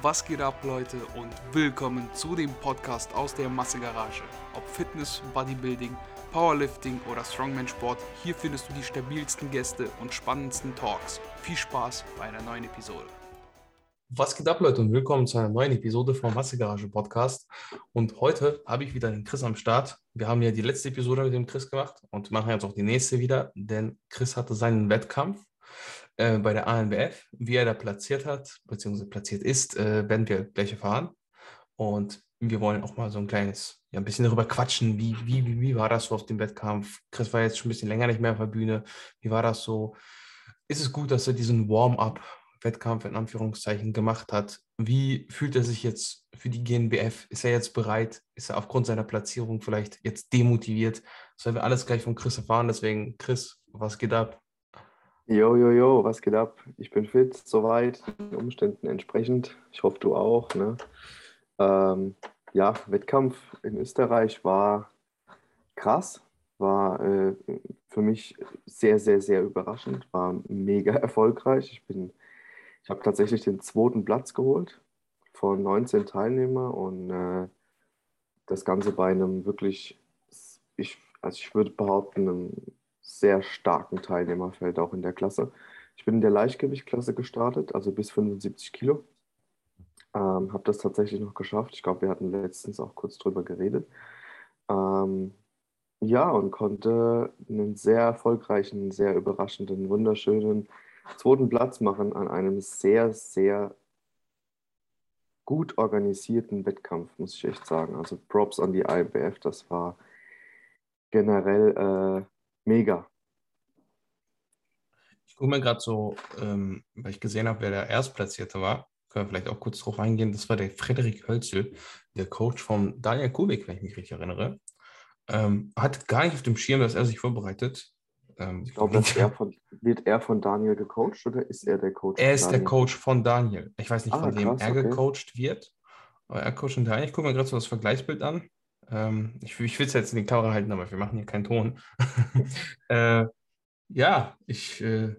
Was geht ab, Leute, und willkommen zu dem Podcast aus der Massegarage. Ob Fitness, Bodybuilding, Powerlifting oder Strongman-Sport, hier findest du die stabilsten Gäste und spannendsten Talks. Viel Spaß bei einer neuen Episode. Was geht ab, Leute, und willkommen zu einer neuen Episode vom Massegarage Podcast. Und heute habe ich wieder den Chris am Start. Wir haben ja die letzte Episode mit dem Chris gemacht und machen jetzt auch die nächste wieder, denn Chris hatte seinen Wettkampf äh, bei der ANBF. Wie er da platziert hat, beziehungsweise platziert ist, äh, werden wir gleich erfahren. Und wir wollen auch mal so ein kleines, ja, ein bisschen darüber quatschen. Wie, wie, wie, wie war das so auf dem Wettkampf? Chris war jetzt schon ein bisschen länger nicht mehr auf der Bühne. Wie war das so? Ist es gut, dass er diesen Warm-up Wettkampf in Anführungszeichen gemacht hat. Wie fühlt er sich jetzt für die GNBF? Ist er jetzt bereit? Ist er aufgrund seiner Platzierung vielleicht jetzt demotiviert? Das werden wir alles gleich von Chris erfahren. Deswegen, Chris, was geht ab? Jo, jo, jo, was geht ab? Ich bin fit, soweit, den Umständen entsprechend. Ich hoffe, du auch. Ne? Ähm, ja, Wettkampf in Österreich war krass, war äh, für mich sehr, sehr, sehr überraschend, war mega erfolgreich. Ich ich habe tatsächlich den zweiten Platz geholt von 19 Teilnehmern und äh, das Ganze bei einem wirklich, ich, also ich würde behaupten, einem sehr starken Teilnehmerfeld auch in der Klasse. Ich bin in der Leichtgewichtklasse gestartet, also bis 75 Kilo. Ähm, habe das tatsächlich noch geschafft. Ich glaube, wir hatten letztens auch kurz drüber geredet. Ähm, ja, und konnte einen sehr erfolgreichen, sehr überraschenden, wunderschönen zweiten Platz machen an einem sehr, sehr gut organisierten Wettkampf, muss ich echt sagen. Also Props an die IBF, das war generell äh, mega. Ich gucke mir gerade so, ähm, weil ich gesehen habe, wer der Erstplatzierte war, können wir vielleicht auch kurz drauf eingehen. Das war der Frederik Hölzel, der Coach von Daniel Kubik, wenn ich mich richtig erinnere. Ähm, hat gar nicht auf dem Schirm, dass er sich vorbereitet. Ähm, ich glaube, er von, wird er von Daniel gecoacht oder ist er der Coach? Er ist der Coach von Daniel. Ich weiß nicht, ah, von wem er okay. gecoacht wird. Aber er coacht Daniel. Ich gucke mir gerade so das Vergleichsbild an. Ähm, ich, ich will es jetzt in die Kamera halten, aber wir machen hier keinen Ton. äh, ja, ich äh,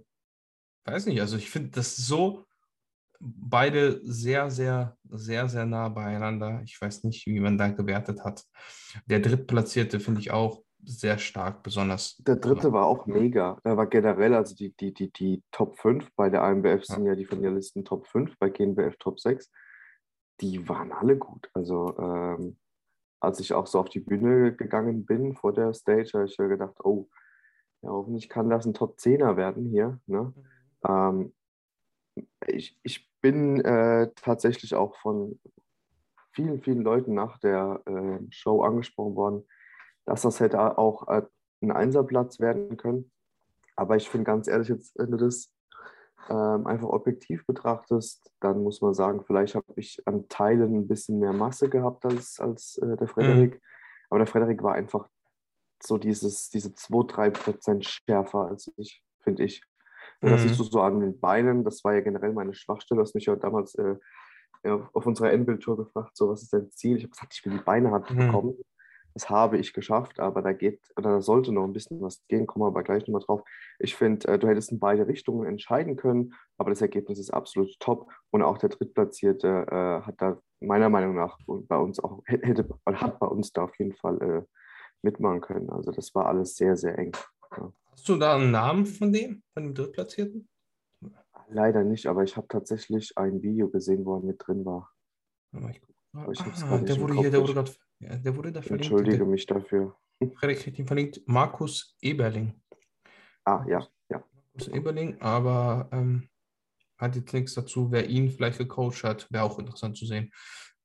weiß nicht. Also ich finde das so beide sehr, sehr, sehr, sehr nah beieinander. Ich weiß nicht, wie man da gewertet hat. Der Drittplatzierte finde ich auch sehr stark, besonders. Der dritte war auch mega. Da war generell, also die, die, die, die Top 5 bei der AMBF sind ja, ja die Finalisten Top 5, bei GNBF Top 6. Die waren alle gut. Also ähm, als ich auch so auf die Bühne gegangen bin vor der Stage, habe ich ja gedacht, oh, ja, hoffentlich kann das ein Top 10er werden hier. Ne? Mhm. Ähm, ich, ich bin äh, tatsächlich auch von vielen, vielen Leuten nach der äh, Show angesprochen worden, dass das hätte auch äh, ein Einserplatz werden können. Aber ich finde ganz ehrlich, jetzt, wenn du das ähm, einfach objektiv betrachtest, dann muss man sagen, vielleicht habe ich an Teilen ein bisschen mehr Masse gehabt als, als äh, der Frederik. Mhm. Aber der Frederik war einfach so dieses, diese 2-3% schärfer als ich, finde ich. Und das mhm. siehst du so an den Beinen, das war ja generell meine Schwachstelle. Du hast mich ja damals äh, auf unserer Endbildtour gefragt, so was ist dein Ziel? Ich habe gesagt, ich will die Beine hart mhm. bekommen. Das habe ich geschafft, aber da geht, oder da sollte noch ein bisschen was gehen, kommen wir aber gleich nochmal drauf. Ich finde, äh, du hättest in beide Richtungen entscheiden können, aber das Ergebnis ist absolut top. Und auch der Drittplatzierte äh, hat da meiner Meinung nach bei uns auch, hätte, hat bei uns da auf jeden Fall äh, mitmachen können. Also das war alles sehr, sehr eng. Ja. Hast du da einen Namen von dem, von dem Drittplatzierten? Leider nicht, aber ich habe tatsächlich ein Video gesehen, wo er mit drin war. Ich, ich ah, der, wurde hier, der wurde gerade ja, der wurde da verlinkt. Entschuldige mich dafür. Frederik hat ihn verlinkt. Markus Eberling. Ah, ja, ja. Markus Eberling, aber ähm, hat jetzt nichts dazu, wer ihn vielleicht gecoacht hat. Wäre auch interessant zu sehen.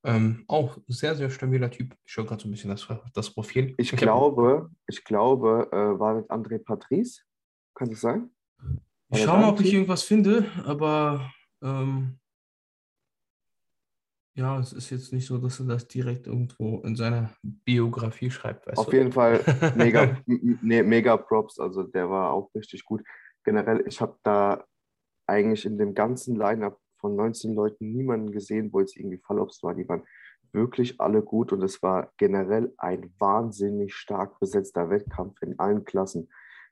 Ähm, auch sehr, sehr stabiler Typ. Ich schaue gerade so ein bisschen das, das Profil. Ich, ich glaube, ich glaube, äh, war das André Patrice? Kann das sein? ich schaue mal, ob ich irgendwas finde, aber ähm, ja, es ist jetzt nicht so, dass er das direkt irgendwo in seiner Biografie schreibt. Auf du? jeden Fall mega, nee, mega Props. Also der war auch richtig gut. Generell, ich habe da eigentlich in dem ganzen Line-Up von 19 Leuten niemanden gesehen, wo jetzt irgendwie Fallops war. Die waren wirklich alle gut und es war generell ein wahnsinnig stark besetzter Wettkampf in allen Klassen.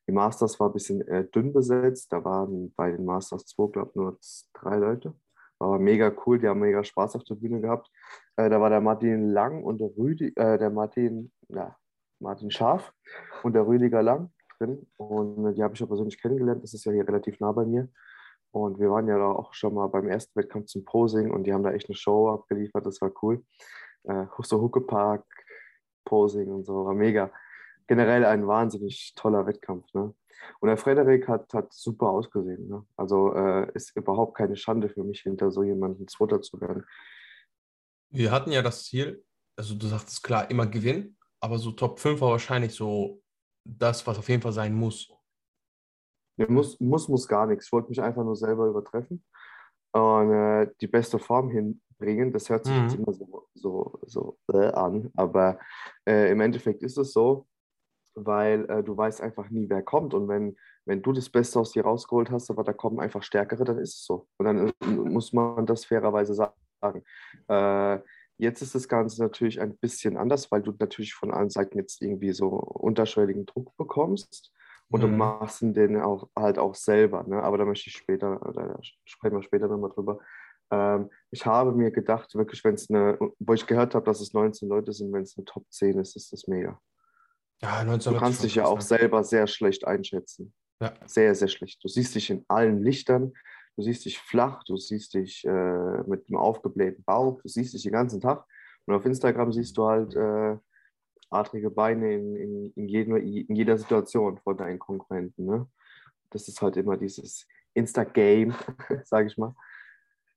Die Masters war ein bisschen äh, dünn besetzt. Da waren bei den Masters 2, glaube ich, nur drei Leute War mega cool, die haben mega Spaß auf der Bühne gehabt. Äh, da war der Martin Lang und der Rüdi, äh, der Martin, ja, Martin Scharf und der Rüdiger Lang drin. Und die habe ich auch persönlich kennengelernt. Das ist ja hier relativ nah bei mir. Und wir waren ja da auch schon mal beim ersten Wettkampf zum Posing und die haben da echt eine Show abgeliefert. Das war cool. Äh, so Huckepark, Posing und so, war mega. Generell ein wahnsinnig toller Wettkampf. Ne? Und der Frederik hat, hat super ausgesehen. Ne? Also äh, ist überhaupt keine Schande für mich, hinter so jemandem Zweiter zu werden. Wir hatten ja das Ziel, also du sagtest klar, immer gewinnen, aber so Top 5 war wahrscheinlich so das, was auf jeden Fall sein muss. Ja, muss, muss, muss gar nichts. Ich wollte mich einfach nur selber übertreffen und äh, die beste Form hinbringen. Das hört sich mhm. jetzt immer so, so, so äh, an, aber äh, im Endeffekt ist es so, weil äh, du weißt einfach nie, wer kommt. Und wenn, wenn du das Beste aus dir rausgeholt hast, aber da kommen einfach Stärkere, dann ist es so. Und dann äh, muss man das fairerweise sagen. Äh, jetzt ist das Ganze natürlich ein bisschen anders, weil du natürlich von allen Seiten jetzt irgendwie so unterschwelligen Druck bekommst. Und mhm. du machst den auch, halt auch selber. Ne? Aber da möchte ich später, da sprechen wir später nochmal drüber. Ähm, ich habe mir gedacht, wirklich, wenn es eine, wo ich gehört habe, dass es 19 Leute sind, wenn es eine Top 10 ist, ist das mega. Ja, du kannst dich ja auch selber sehr schlecht einschätzen. Ja. Sehr, sehr schlecht. Du siehst dich in allen Lichtern, du siehst dich flach, du siehst dich äh, mit einem aufgeblähten Bauch, du siehst dich den ganzen Tag. Und auf Instagram siehst du halt äh, adrige Beine in, in, in, jedem, in jeder Situation von deinen Konkurrenten. Ne? Das ist halt immer dieses Insta-Game, sage ich mal.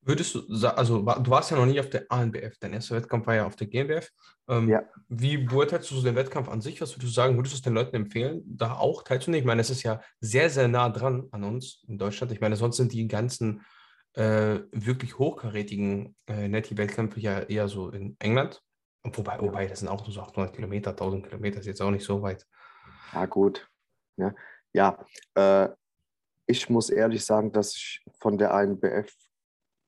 Würdest du, also du warst ja noch nie auf der ANBF, dein erster Wettkampf war ja auf der GmbF. Ähm, ja. Wie beurteilst du den Wettkampf an sich? Was würdest du sagen? Würdest du es den Leuten empfehlen, da auch teilzunehmen? Ich meine, es ist ja sehr, sehr nah dran an uns in Deutschland. Ich meine, sonst sind die ganzen äh, wirklich hochkarätigen äh, Netty-Wettkämpfe ja eher so in England. Wobei, wobei, das sind auch nur so 800 Kilometer, 1000 Kilometer, ist jetzt auch nicht so weit. Ja, gut. Ja, ja äh, ich muss ehrlich sagen, dass ich von der ANBF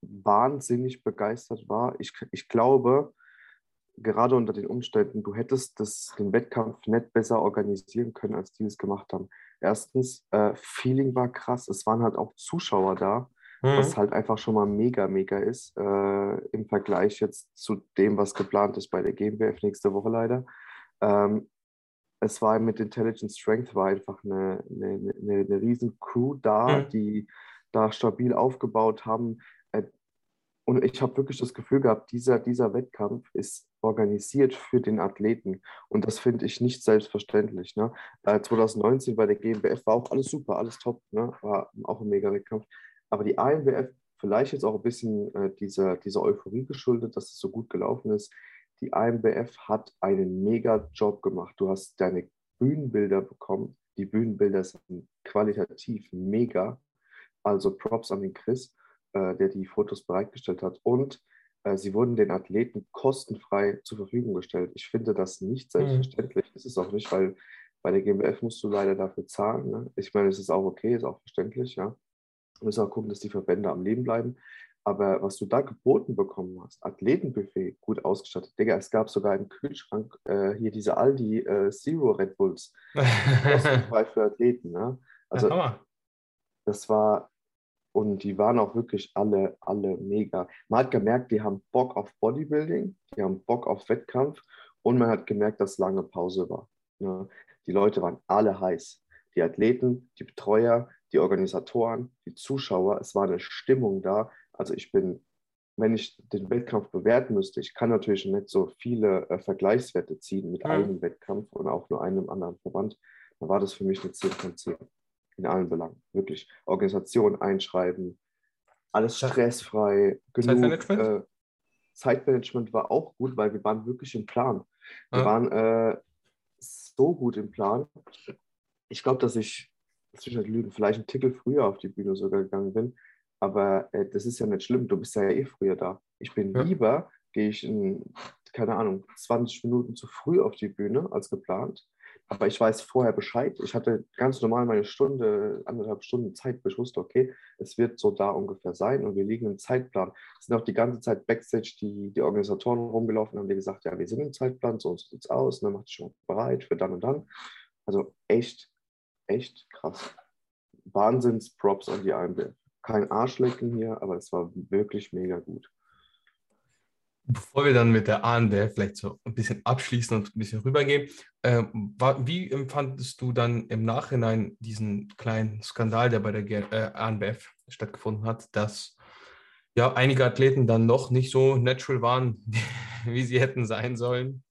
wahnsinnig begeistert war. Ich, ich glaube, gerade unter den Umständen, du hättest das, den Wettkampf nicht besser organisieren können, als die es gemacht haben. Erstens, äh, Feeling war krass. Es waren halt auch Zuschauer da, mhm. was halt einfach schon mal mega, mega ist äh, im Vergleich jetzt zu dem, was geplant ist bei der GmbF nächste Woche leider. Ähm, es war mit Intelligent Strength war einfach eine, eine, eine, eine riesen Crew da, mhm. die da stabil aufgebaut haben. Und ich habe wirklich das Gefühl gehabt, dieser, dieser Wettkampf ist organisiert für den Athleten. Und das finde ich nicht selbstverständlich. Ne? Äh, 2019 bei der GmbF war auch alles super, alles top. Ne? War auch ein mega Wettkampf. Aber die AMWF, vielleicht jetzt auch ein bisschen äh, dieser, dieser Euphorie geschuldet, dass es so gut gelaufen ist. Die AMBF hat einen mega Job gemacht. Du hast deine Bühnenbilder bekommen. Die Bühnenbilder sind qualitativ mega. Also Props an den Chris äh, der die Fotos bereitgestellt hat. Und äh, sie wurden den Athleten kostenfrei zur Verfügung gestellt. Ich finde das nicht mhm. selbstverständlich. Mhm. Ist es auch nicht, weil bei der GmbF musst du leider dafür zahlen. Ne? Ich meine, es ist auch okay, ist auch verständlich, ja. Du musst auch gucken, dass die Verbände am Leben bleiben. Aber was du da geboten bekommen hast, Athletenbuffet, gut ausgestattet. Digga, es gab sogar im Kühlschrank äh, hier diese Aldi äh, Zero Red Bulls. Kostenfrei für Athleten. Ne? Also, ja, das war und die waren auch wirklich alle, alle mega. Man hat gemerkt, die haben Bock auf Bodybuilding, die haben Bock auf Wettkampf und man hat gemerkt, dass lange Pause war. Ne? Die Leute waren alle heiß. Die Athleten, die Betreuer, die Organisatoren, die Zuschauer. Es war eine Stimmung da. Also ich bin, wenn ich den Wettkampf bewerten müsste, ich kann natürlich nicht so viele äh, Vergleichswerte ziehen mit mhm. einem Wettkampf und auch nur einem anderen Verband. Da war das für mich eine 10 von 10 in allen Belangen. Wirklich. Organisation einschreiben, alles stressfrei, genug. Zeitmanagement? Äh, Zeitmanagement war auch gut, weil wir waren wirklich im Plan. Wir ah. waren äh, so gut im Plan. Ich glaube, dass ich, zwischen Lügen, vielleicht einen Tickel früher auf die Bühne sogar gegangen bin. Aber äh, das ist ja nicht schlimm. Du bist ja eh früher da. Ich bin ja. lieber, gehe ich in, keine Ahnung, 20 Minuten zu früh auf die Bühne als geplant aber ich weiß vorher Bescheid. Ich hatte ganz normal meine Stunde, anderthalb Stunden Zeit, wo ich wusste, okay, es wird so da ungefähr sein und wir liegen im Zeitplan. Es sind auch die ganze Zeit Backstage die, die Organisatoren rumgelaufen, haben dir gesagt, ja, wir sind im Zeitplan, so sieht es aus, und dann macht schon bereit für dann und dann. Also echt, echt krass. Wahnsinns-Props an die AMB. kein Arschlecken hier, aber es war wirklich mega gut. Bevor wir dann mit der ANBF vielleicht so ein bisschen abschließen und ein bisschen rübergehen, äh, war, wie empfandest du dann im Nachhinein diesen kleinen Skandal, der bei der G äh, ANBF stattgefunden hat, dass ja einige Athleten dann noch nicht so natural waren, wie sie hätten sein sollen?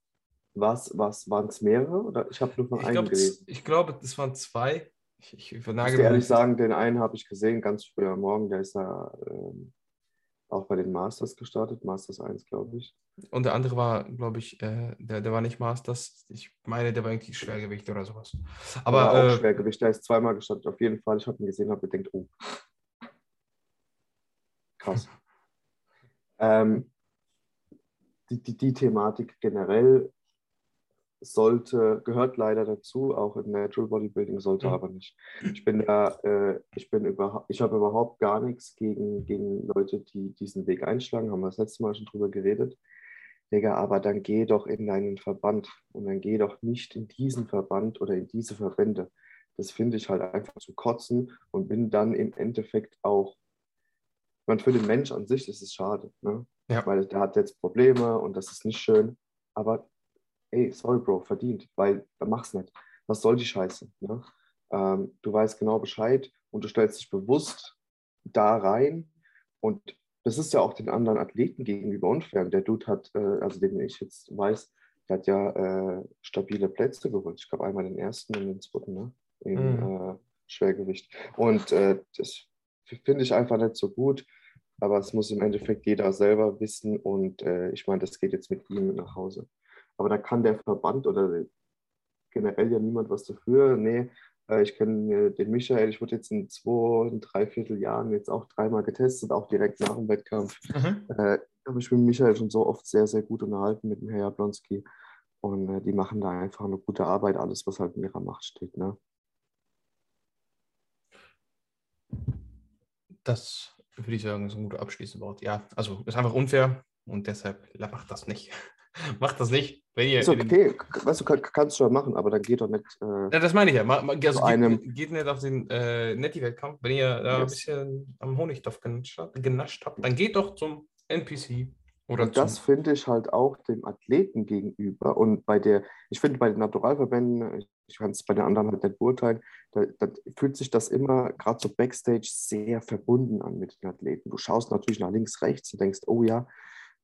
Was, was waren es mehrere? Oder ich habe nur von einem gelesen. ich glaube, das waren zwei. Ich, ich Ich muss ehrlich sagen, den einen habe ich gesehen, ganz früh am Morgen. Der ist da ähm, auch bei den Masters gestartet, Masters 1, glaube ich. Und der andere war, glaube ich, äh, der, der war nicht Masters. Ich meine, der war irgendwie Schwergewicht oder sowas. Aber Aber auch äh, Schwergewicht, der ist zweimal gestartet, auf jeden Fall. Ich habe ihn gesehen, habe gedacht, oh. Krass. ähm, die, die, die Thematik generell sollte, gehört leider dazu, auch im Natural Bodybuilding, sollte Mhm. aber nicht. Ich bin da, äh, ich bin überhaupt, ich habe überhaupt gar nichts gegen, gegen Leute, die diesen Weg einschlagen, haben wir das letzte Mal schon drüber geredet. Digga, aber dann geh doch in deinen Verband und dann geh doch nicht in diesen Verband oder in diese Verbände. Das finde ich halt einfach zu kotzen und bin dann im Endeffekt auch, meine, für den Mensch an sich ist es schade, ne? Ja. weil der hat jetzt Probleme und das ist nicht schön, aber ey, sorry Bro, verdient, weil dann mach's nicht. Was soll die Scheiße? Ne? Ähm, du weißt genau Bescheid und du stellst dich bewusst da rein und das ist ja auch den anderen Athleten gegenüber unfair. Der Dude hat, äh, also den ich jetzt weiß, der hat ja äh, stabile Plätze geholt. Ich glaube einmal den ersten und den zweiten, ne? Im Mhm. äh, Schwergewicht. Und äh, das finde ich einfach nicht so gut. Aber es muss im Endeffekt jeder selber wissen. Und äh, ich meine, das geht jetzt mit ihm nach Hause. Aber da kann der Verband oder generell ja niemand was dafür. Nee, äh, ich kenne den Michael, ich wurde jetzt in zwei, in dreiviertel Jahren jetzt auch dreimal getestet, auch direkt nach dem Wettkampf. mhm. Äh, habe ich mit Michael schon so oft sehr, sehr gut unterhalten mit dem Herr Jablonski. Und äh, die machen da einfach eine gute Arbeit, alles, was halt in ihrer Macht steht. Ne? das würde ich sagen, ist ein guter abschließendes Wort. Ja, also ist einfach unfair und deshalb macht das nicht. macht das nicht. Wenn ihr Ist okay, weißt du, kann, kannst du ja machen, aber dann geht doch nicht. Äh, Ja, das meine ich ja. Also geht, einem- geht nicht auf den äh, Netti-Wettkampf. Wenn ihr da ein Yes. bisschen am Honigtopf genascht habt, dann geht doch zum NPC oder Und das finde ich halt auch dem Athleten gegenüber. Und bei der, ich finde bei den Naturalverbänden, ich kann es bei den anderen halt nicht beurteilen, da, da fühlt sich das immer gerade so Backstage sehr verbunden an mit den Athleten. Du schaust natürlich nach links, rechts und denkst, oh ja,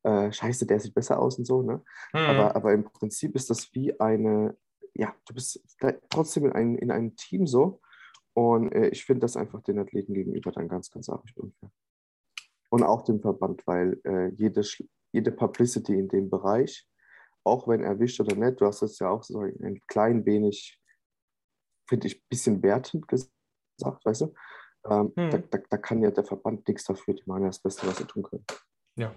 äh, scheiße, der sieht besser aus und so. Ne? Mhm. Aber, aber im Prinzip ist das wie eine, ja, du bist trotzdem in, ein, in einem Team so. Und äh, ich finde das einfach den Athleten gegenüber dann ganz, ganz arg unfair. Und auch dem Verband, weil äh, jede, jede Publicity in dem Bereich, auch wenn erwischt oder nicht, du hast es ja auch so ein klein wenig, finde ich, ein bisschen wertend gesagt, weißt du? Ähm, Mhm. da, da, da kann ja der Verband nichts dafür, die machen ja das Beste, was sie tun können. Ja.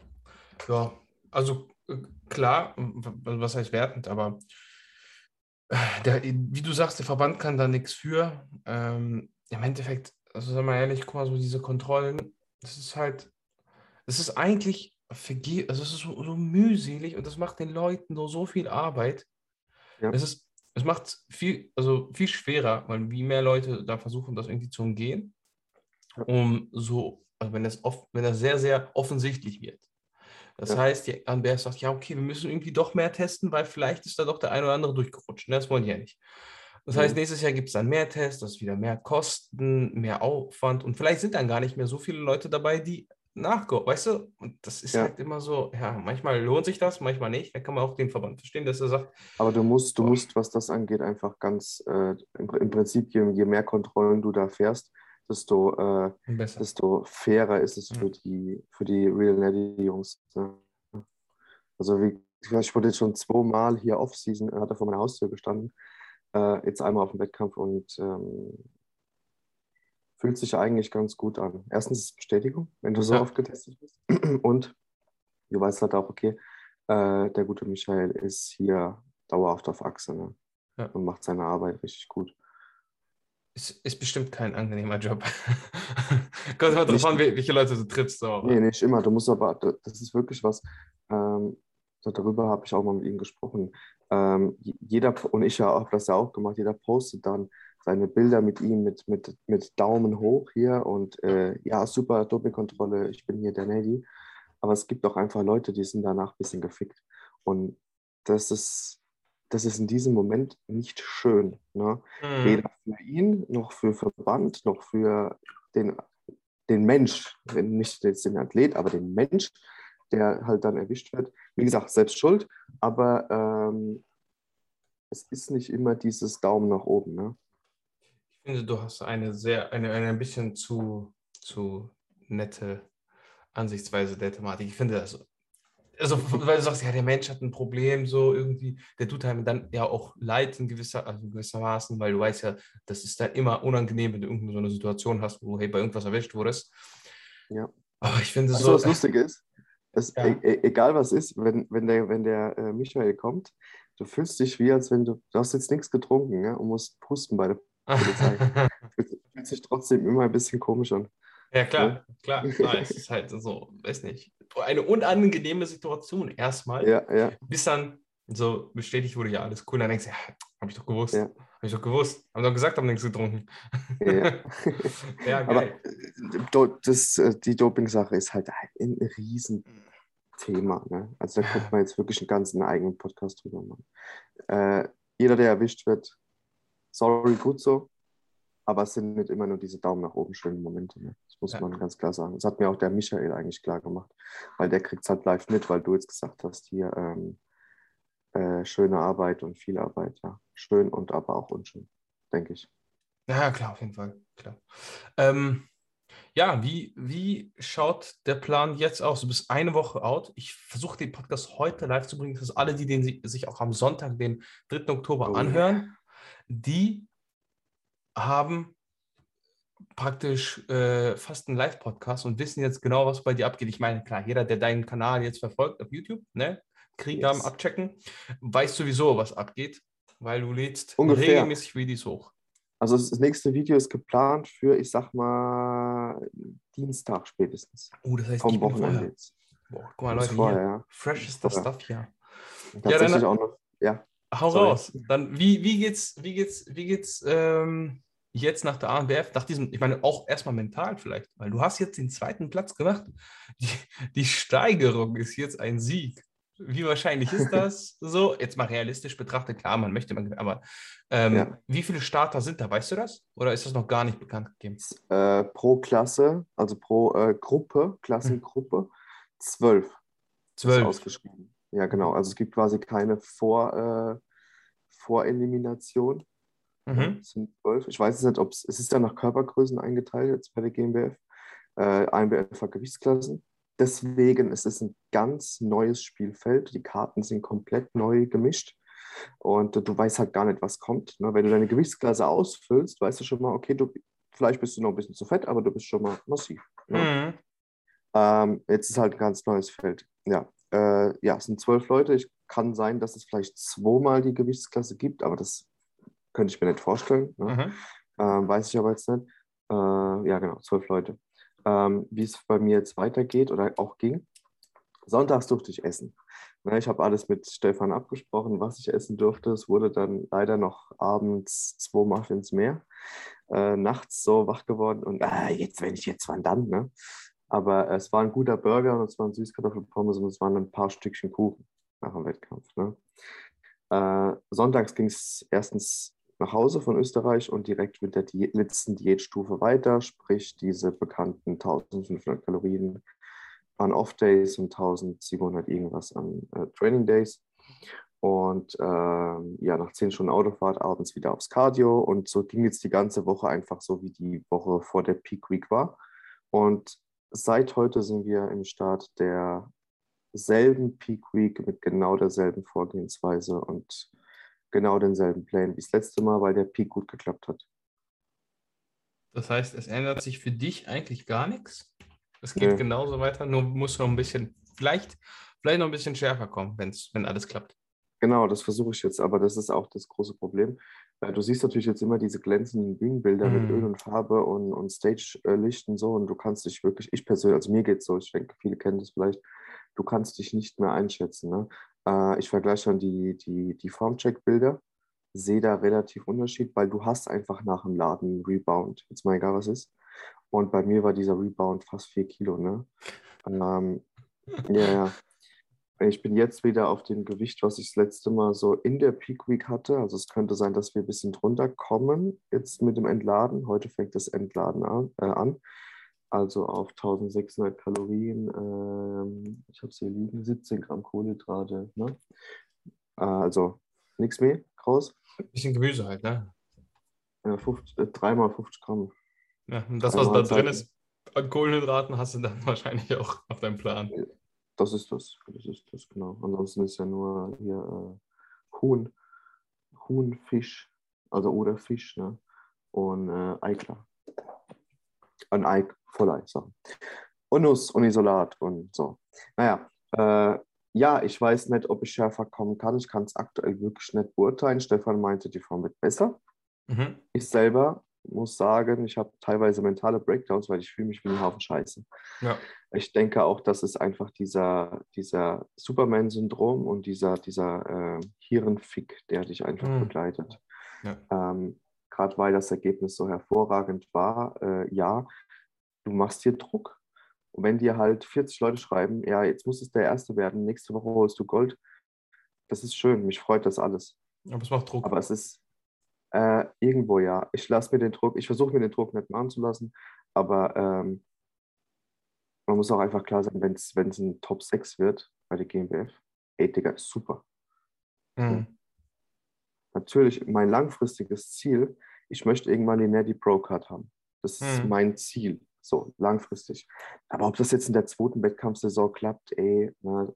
Ja, also äh, klar, was heißt wertend, aber äh, der, wie du sagst, der Verband kann da nichts für. Ähm, Im Endeffekt, also sagen wir ehrlich, guck mal, so diese Kontrollen, das ist halt, das ist eigentlich also es ist so, so mühselig und das macht den Leuten so, so viel Arbeit. Ja. Es ist, es macht es viel, also viel schwerer, weil wie mehr Leute da versuchen, das irgendwie zu umgehen, um so, also wenn das oft, wenn das sehr, sehr offensichtlich wird. Das Ja. heißt, die ANBF sagt, ja, okay, wir müssen irgendwie doch mehr testen, weil vielleicht ist da doch der ein oder andere durchgerutscht. Und das wollen die ja nicht. Das heißt, Mhm. nächstes Jahr gibt es dann mehr Tests, das ist wieder mehr Kosten, mehr Aufwand und vielleicht sind dann gar nicht mehr so viele Leute dabei, die nachgehen, weißt du? Und das ist Ja. halt immer so, ja, manchmal lohnt sich das, manchmal nicht. Da kann man auch den Verband verstehen, dass er sagt, Aber du musst, du musst, was das angeht, einfach ganz, äh, im, im Prinzip, je, je mehr Kontrollen du da fährst, desto, äh, desto fairer ist es für die, für die Real Netty-Jungs. Ne? Also wie, ich wurde jetzt schon zweimal hier Off-Season, hat er vor meiner Haustür gestanden, äh, jetzt einmal auf dem Wettkampf und ähm, fühlt sich eigentlich ganz gut an. Erstens ist es Bestätigung, wenn du so Ja. oft getestet bist. Und du weißt halt auch, okay, äh, der gute Michael ist hier dauerhaft auf Achse ne? Ja. und macht seine Arbeit richtig gut. Ist, ist bestimmt kein angenehmer Job. Kommt immer drauf an, welche Leute du triffst. So. Nee, nicht immer. Du musst aber, das ist wirklich was, ähm, so darüber habe ich auch mal mit ihm gesprochen. Ähm, jeder, und ich habe das ja auch gemacht, jeder postet dann seine Bilder mit ihm mit, mit, mit Daumen hoch hier und äh, ja, super Dopingkontrolle, ich bin hier der Navy. Aber es gibt auch einfach Leute, die sind danach ein bisschen gefickt. Und das ist, das ist in diesem Moment nicht schön. Ne? Mhm. Weder für ihn, noch für Verband, noch für den, den Mensch, nicht jetzt den Athlet, aber den Mensch, der halt dann erwischt wird. Wie gesagt, selbst schuld, aber ähm, es ist nicht immer dieses Daumen nach oben. Ne? Ich finde, du hast eine sehr, eine, eine ein bisschen zu, zu nette Ansichtsweise der Thematik. Ich finde das, also weil du sagst, ja, der Mensch hat ein Problem, so irgendwie, der tut einem dann ja auch leid in gewisser, also gewissermaßen, weil du weißt ja, das ist dann immer unangenehm, wenn du irgendwie so eine Situation hast, wo du hey, bei irgendwas erwischt wurdest. Ja. Aber ich finde so. du, was lustig ist? Es, Ja. e e egal was ist, wenn, wenn der, wenn der äh, Michael kommt, du fühlst dich wie, als wenn du, du hast jetzt nichts getrunken ja, und musst pusten bei der Polizei. fühlt sich trotzdem immer ein bisschen komisch an. Ja, klar, klar, klar. Es ist halt so, weiß nicht, eine unangenehme Situation erstmal. Ja, ja, bis dann so bestätigt wurde, ja, alles cool. Dann denkst du, ja, habe ich doch gewusst. Ja. Habe ich doch gewusst. Haben doch gesagt, haben nichts getrunken. ja. ja, Aber geil. äh, do- das, äh, die Doping-Sache ist halt ein Riesenthema. Ne? Also da könnte man jetzt wirklich einen ganzen eigenen Podcast drüber machen. Äh, jeder, der erwischt wird, sorry, gut so. Aber es sind nicht immer nur diese Daumen nach oben schönen Momente. Ne? Das muss Ja. man ganz klar sagen. Das hat mir auch der Michael eigentlich klar gemacht. Weil der kriegt es halt live mit, weil du jetzt gesagt hast, hier ähm, äh, schöne Arbeit und viel Arbeit. Ja. Schön und aber auch unschön, denke ich. Ja, klar, auf jeden Fall. Klar. Ähm, ja, wie, wie schaut der Plan jetzt aus? Du bist eine Woche out. Ich versuche den Podcast heute live zu bringen, dass alle, die den si- sich auch am Sonntag, den 3. Oktober, Oh, anhören, die haben praktisch äh, fast einen Live-Podcast und wissen jetzt genau, was bei dir abgeht. Ich meine, klar, jeder, der deinen Kanal jetzt verfolgt auf YouTube, ne, Krieg Yes. am Abchecken, weiß sowieso, was abgeht, weil du lädst Ungefähr. regelmäßig Videos hoch. Also das nächste Video ist geplant für, ich sag mal, Dienstag spätestens. Oh, das heißt, Vom ich Wochenende jetzt. Boah, guck mal, Leute, vorher, hier. ja. Fresh ist das Vorher. Stuff hier. Ja, dann- auch noch, ja. Hau Sorry. raus. Dann, wie, wie geht's, wie geht's, wie geht's ähm, jetzt nach der ANBF, nach diesem, ich meine, auch erstmal mental vielleicht, weil du hast jetzt den zweiten Platz gemacht. Die, die Steigerung ist jetzt ein Sieg. Wie wahrscheinlich ist das so? Jetzt mal realistisch betrachtet, klar, man möchte, man, aber ähm, Ja. wie viele Starter sind da? Weißt du das? Oder ist das noch gar nicht bekannt gegeben? Äh, pro Klasse, also pro äh, Gruppe, Klassengruppe, zwölf ist Zwölf. ausgeschrieben. Ja, genau. Also es gibt quasi keine Vor, äh, Vorelimination. Mhm. Es sind zwölf. Ich weiß jetzt nicht, ob es, es ist ja nach Körpergrößen eingeteilt jetzt bei der GmbF. Äh, ANBF hat Gewichtsklassen. Deswegen ist es ein ganz neues Spielfeld. Die Karten sind komplett neu gemischt. Und äh, du weißt halt gar nicht, was kommt. Ne? Wenn du deine Gewichtsklasse ausfüllst, weißt du schon mal, okay, du, vielleicht bist du noch ein bisschen zu fett, aber du bist schon mal massiv. Ne? Mhm. Ähm, jetzt ist halt ein ganz neues Feld. Ja, äh, ja, es sind zwölf Leute. Ich kann sein, dass es vielleicht zweimal die Gewichtsklasse gibt, aber das könnte ich mir nicht vorstellen. Ne? Mhm. Ähm, weiß ich aber jetzt nicht. Äh, ja, genau, zwölf Leute. Ähm, wie es bei mir jetzt weitergeht oder auch ging. Sonntags durfte ich essen. Ne, ich habe alles mit Stefan abgesprochen, was ich essen durfte. Es wurde dann leider noch abends zwei Muffins mehr. Äh, nachts so wach geworden und ah, jetzt, wenn ich jetzt, wann dann? Ne? Aber es war ein guter Burger und es waren Süßkartoffelpommes und es waren ein paar Stückchen Kuchen nach dem Wettkampf. Ne? Äh, sonntags ging es erstens nach Hause von Österreich und direkt mit der Di letzten Diätstufe weiter, sprich diese bekannten 1500 Kalorien an Off-Days und 1700 irgendwas an äh, Training-Days. Und ähm, ja, nach zehn Stunden Autofahrt abends wieder aufs Cardio. Und so ging jetzt die ganze Woche einfach so, wie die Woche vor der Peak Week war. Und seit heute sind wir im Start derselben Peak Week mit genau derselben Vorgehensweise und genau denselben Plan wie das letzte Mal, weil der Peak gut geklappt hat. Das heißt, es ändert sich für dich eigentlich gar nichts. Es geht Nö. genauso weiter, nur muss noch ein bisschen, vielleicht, vielleicht noch ein bisschen schärfer kommen, wenn's, wenn alles klappt. Genau, das versuche ich jetzt, aber das ist auch das große Problem. Äh, Du siehst natürlich jetzt immer diese glänzenden Bühnenbilder mit Mhm. Öl und Farbe und, und Stage-Licht und so und du kannst dich wirklich, ich persönlich, also mir geht es so, ich denke, viele kennen das vielleicht, du kannst dich nicht mehr einschätzen. Ne? Äh, Ich vergleiche dann die, die, die Formcheck-Bilder sehe da relativ Unterschied, weil du hast einfach nach dem Laden Rebound, jetzt mal egal was ist. Und bei mir war dieser Rebound fast vier Kilo, ne? Ähm, ja, ja. Ich bin jetzt wieder auf dem Gewicht, was ich das letzte Mal so in der Peak Week hatte. Also es könnte sein, dass wir ein bisschen drunter kommen jetzt mit dem Entladen. Heute fängt das Entladen an. Äh, an. Also auf 1600 Kalorien. Ähm, ich habe es hier liegen, 17 Gramm Kohlenhydrate. Ne? Äh, also nichts mehr, groß. Bisschen Gemüse halt, ne? Ja, 50, äh, dreimal 50 Gramm. Ja, und das, was da drin ist an Kohlenhydraten, hast du dann wahrscheinlich auch auf deinem Plan. Das ist das, das ist das, genau. Ansonsten ist ja nur hier äh, Huhn, Huhn, Fisch, also oder Fisch, ne? Und äh, Eiklar. Ein Ei, so. Und Nuss und Isolat und so. Naja, äh, ja, ich weiß nicht, ob ich schärfer kommen kann. Ich kann es aktuell wirklich nicht beurteilen. Stefan meinte, die Form wird besser. Mhm. Ich selber muss sagen, ich habe teilweise mentale Breakdowns, weil ich fühle mich wie ein Haufen Scheiße. Ja. Ich denke auch, dass es einfach dieser, dieser Superman-Syndrom und dieser, dieser äh, Hirnfick, der dich einfach Mhm. begleitet. Ja. Ähm, Gerade weil das Ergebnis so hervorragend war, äh, ja, du machst dir Druck. Und wenn dir halt 40 Leute schreiben, ja, jetzt muss es der Erste werden, nächste Woche holst du Gold, das ist schön, mich freut das alles. Aber es macht Druck. Aber es ist äh, irgendwo ja. Ich lasse mir den Druck, ich versuche mir den Druck nicht machen zu lassen, aber ähm, man muss auch einfach klar sein, wenn es ein Top 6 wird bei der GmbF, ey Digga, ist super. Mhm. Natürlich, mein langfristiges Ziel, ich möchte irgendwann die Netty Pro Card haben. Das ist Mhm. mein Ziel, so langfristig. Aber ob das jetzt in der zweiten Wettkampfsaison klappt, ey, na,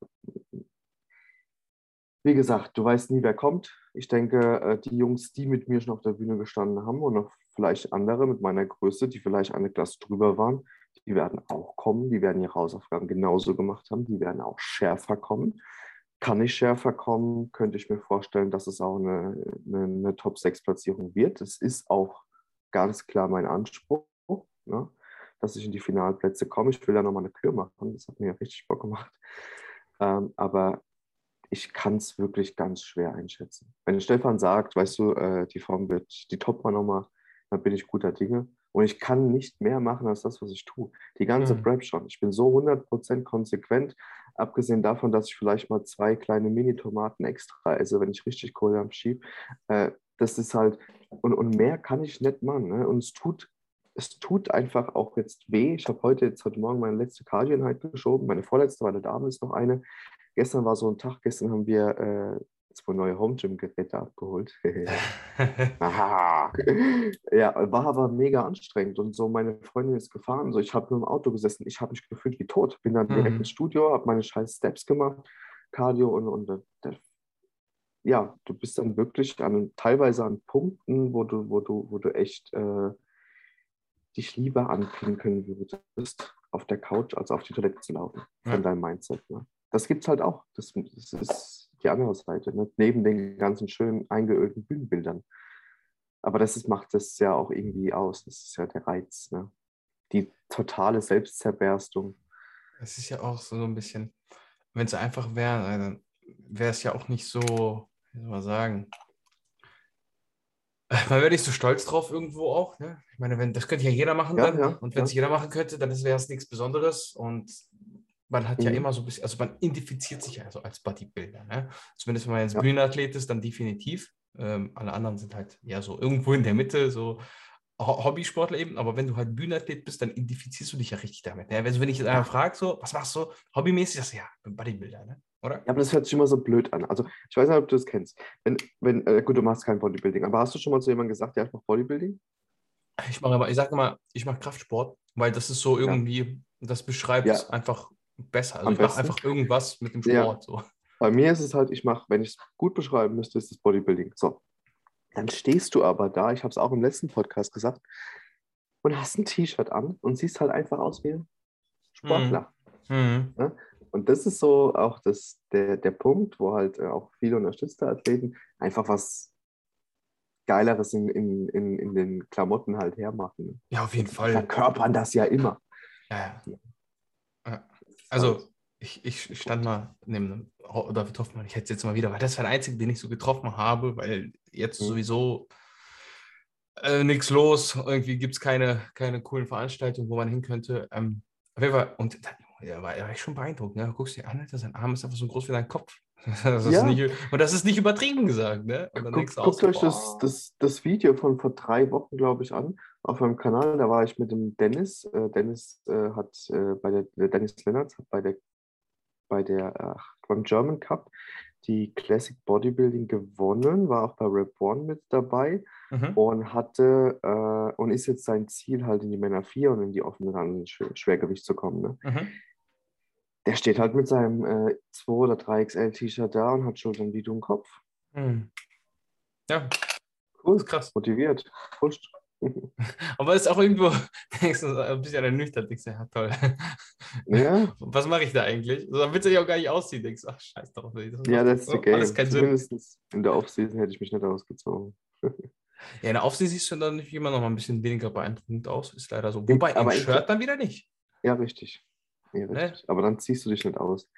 wie gesagt, du weißt nie, wer kommt. Ich denke, äh, die Jungs, die mit mir schon auf der Bühne gestanden haben und noch vielleicht andere mit meiner Größe, die vielleicht eine Klasse drüber waren, die werden auch kommen. Die werden ihre Hausaufgaben genauso gemacht haben. Die werden auch schärfer kommen. Kann ich schärfer kommen, könnte ich mir vorstellen, dass es auch eine, eine, eine Top-6-Platzierung wird. Es ist auch ganz klar mein Anspruch, ne, dass ich in die Finalplätze komme. Ich will da nochmal eine Kür machen. Das hat mir richtig Bock gemacht. Ähm, aber ich kann es wirklich ganz schwer einschätzen. Wenn Stefan sagt, weißt du, äh, die Form wird die Top mal nochmal, dann bin ich guter Dinge. Und ich kann nicht mehr machen als das, was ich tue. Die ganze Mhm. Prep schon. Ich bin so 100% konsequent, abgesehen davon, dass ich vielleicht mal zwei kleine Mini-Tomaten extra esse, wenn ich richtig Kohle am Schieb. Äh, das ist halt, und, und mehr kann ich nicht machen. Ne? Und es tut, es tut einfach auch jetzt weh. Ich habe heute, jetzt heute Morgen meine letzte Cardio-Einheit geschoben. Meine vorletzte, weil da Abend ist noch eine. Gestern war so ein Tag, gestern haben wir äh, zwei neue Home-Gym-Geräte abgeholt. Ja, war aber mega anstrengend und so meine Freundin ist gefahren, so ich habe nur im Auto gesessen, ich habe mich gefühlt wie tot, bin dann direkt Mhm. ins Studio, habe meine scheiß Steps gemacht, Cardio und, und ja, du bist dann wirklich an, teilweise an Punkten, wo du, wo du, wo du echt äh, dich lieber anpinkeln würdest, auf der Couch, als auf die Toilette zu laufen, von Ja. deinem Mindset. Ne? Das gibt es halt auch. Das, das ist die andere Seite, ne? neben den ganzen schönen eingeölten Bühnenbildern. Aber das ist, macht das ja auch irgendwie aus. Das ist ja der Reiz. Ne? Die totale Selbstzerberstung. Es ist ja auch so ein bisschen, wenn es einfach wäre, äh, dann wäre es ja auch nicht so, wie soll man sagen, man wäre nicht so stolz drauf irgendwo auch. Ne? Ich meine, wenn, das könnte ja jeder machen Ja, dann. ja, und wenn es ja. jeder machen könnte, dann wäre es nichts Besonderes. Und man hat ja Mhm. immer so ein bisschen, also man identifiziert sich ja so als Bodybuilder. Ne? Zumindest wenn man jetzt Ja. Bühnenathlet ist, dann definitiv. Ähm, alle anderen sind halt ja so irgendwo in der Mitte, so Hobbysportler eben. Aber wenn du halt Bühnenathlet bist, dann identifizierst du dich ja richtig damit. Ne? Also wenn ich jetzt einer frage, so, was machst du hobbymäßig, sagst du, ja, bin Bodybuilder, ne? oder? Ja, aber das hört sich immer so blöd an. Also, ich weiß nicht, ob du das kennst. Wenn, wenn, äh, gut, du machst kein Bodybuilding, aber hast du schon mal zu jemandem gesagt, ja, ich mache Bodybuilding? Ich mache immer, ich sage immer, ich mache Kraftsport, weil das ist so irgendwie, das beschreibt Ja. einfach besser. Also Am ich mache einfach irgendwas mit dem Ja. Sport. So. Bei mir ist es halt, ich mache, wenn ich es gut beschreiben müsste, ist es Bodybuilding. So. Dann stehst du aber da, ich habe es auch im letzten Podcast gesagt, und hast ein T-Shirt an und siehst halt einfach aus wie ein Sportler. Mhm. Und das ist so auch das, der, der Punkt, wo halt äh, auch viele unterstützte Athleten einfach was Geileres in, in, in, in den Klamotten halt hermachen. Ja, auf jeden Die Fall. verkörpern das ja immer. Ja, ja. Ja. Also, ich, ich stand mal neben David Hoffmann, ich hätte es jetzt mal wieder, weil das war der einzige, den ich so getroffen habe, weil jetzt Mhm. sowieso äh, nichts los. Irgendwie gibt es keine, keine coolen Veranstaltungen, wo man hin könnte. Ähm, auf jeden Fall, und da, ja, war, war ich schon beeindruckt. Ne? Du guckst dir an, Alter, sein Arm ist einfach so groß wie dein Kopf. Das Ja. nicht, und das ist nicht übertrieben gesagt. Ne? Und dann Guck, guckt euch das, das, das Video von vor drei Wochen, glaube ich, an auf meinem Kanal. Da war ich mit dem Dennis. Äh, Dennis äh, hat äh, bei der, der Dennis Lennartz hat bei der bei der ach, beim German Cup die Classic Bodybuilding gewonnen, war auch bei Rap One mit dabei Mhm. und hatte äh, und ist jetzt sein Ziel halt in die Männer 4 und in die offenen Schwer Schwergewicht zu kommen. Ne? Mhm. Der steht halt mit seinem äh, 2 oder 3 XL T-Shirt da und hat Schultern wie du im Kopf. Mhm. Ja, Cool, ist krass. motiviert, pusht. Aber es ist auch irgendwo, denkst du, ein bisschen ernüchtert, denkst du, ja toll. Ja, Was mache ich da eigentlich? So witzig auch gar nicht aussieht, denkst du, ach scheiß drauf. Das ja, the so game. Alles keinen Sinn. Zumindest in der Offseason hätte ich mich nicht ausgezogen. Ja, in der Aufsicht siehst du dann immer noch mal ein bisschen weniger beeindruckend aus, ist leider so. Wobei aber im ich- Shirt dann wieder nicht. Ja, richtig. Ja, Ne? richtig. Aber dann ziehst du dich nicht aus.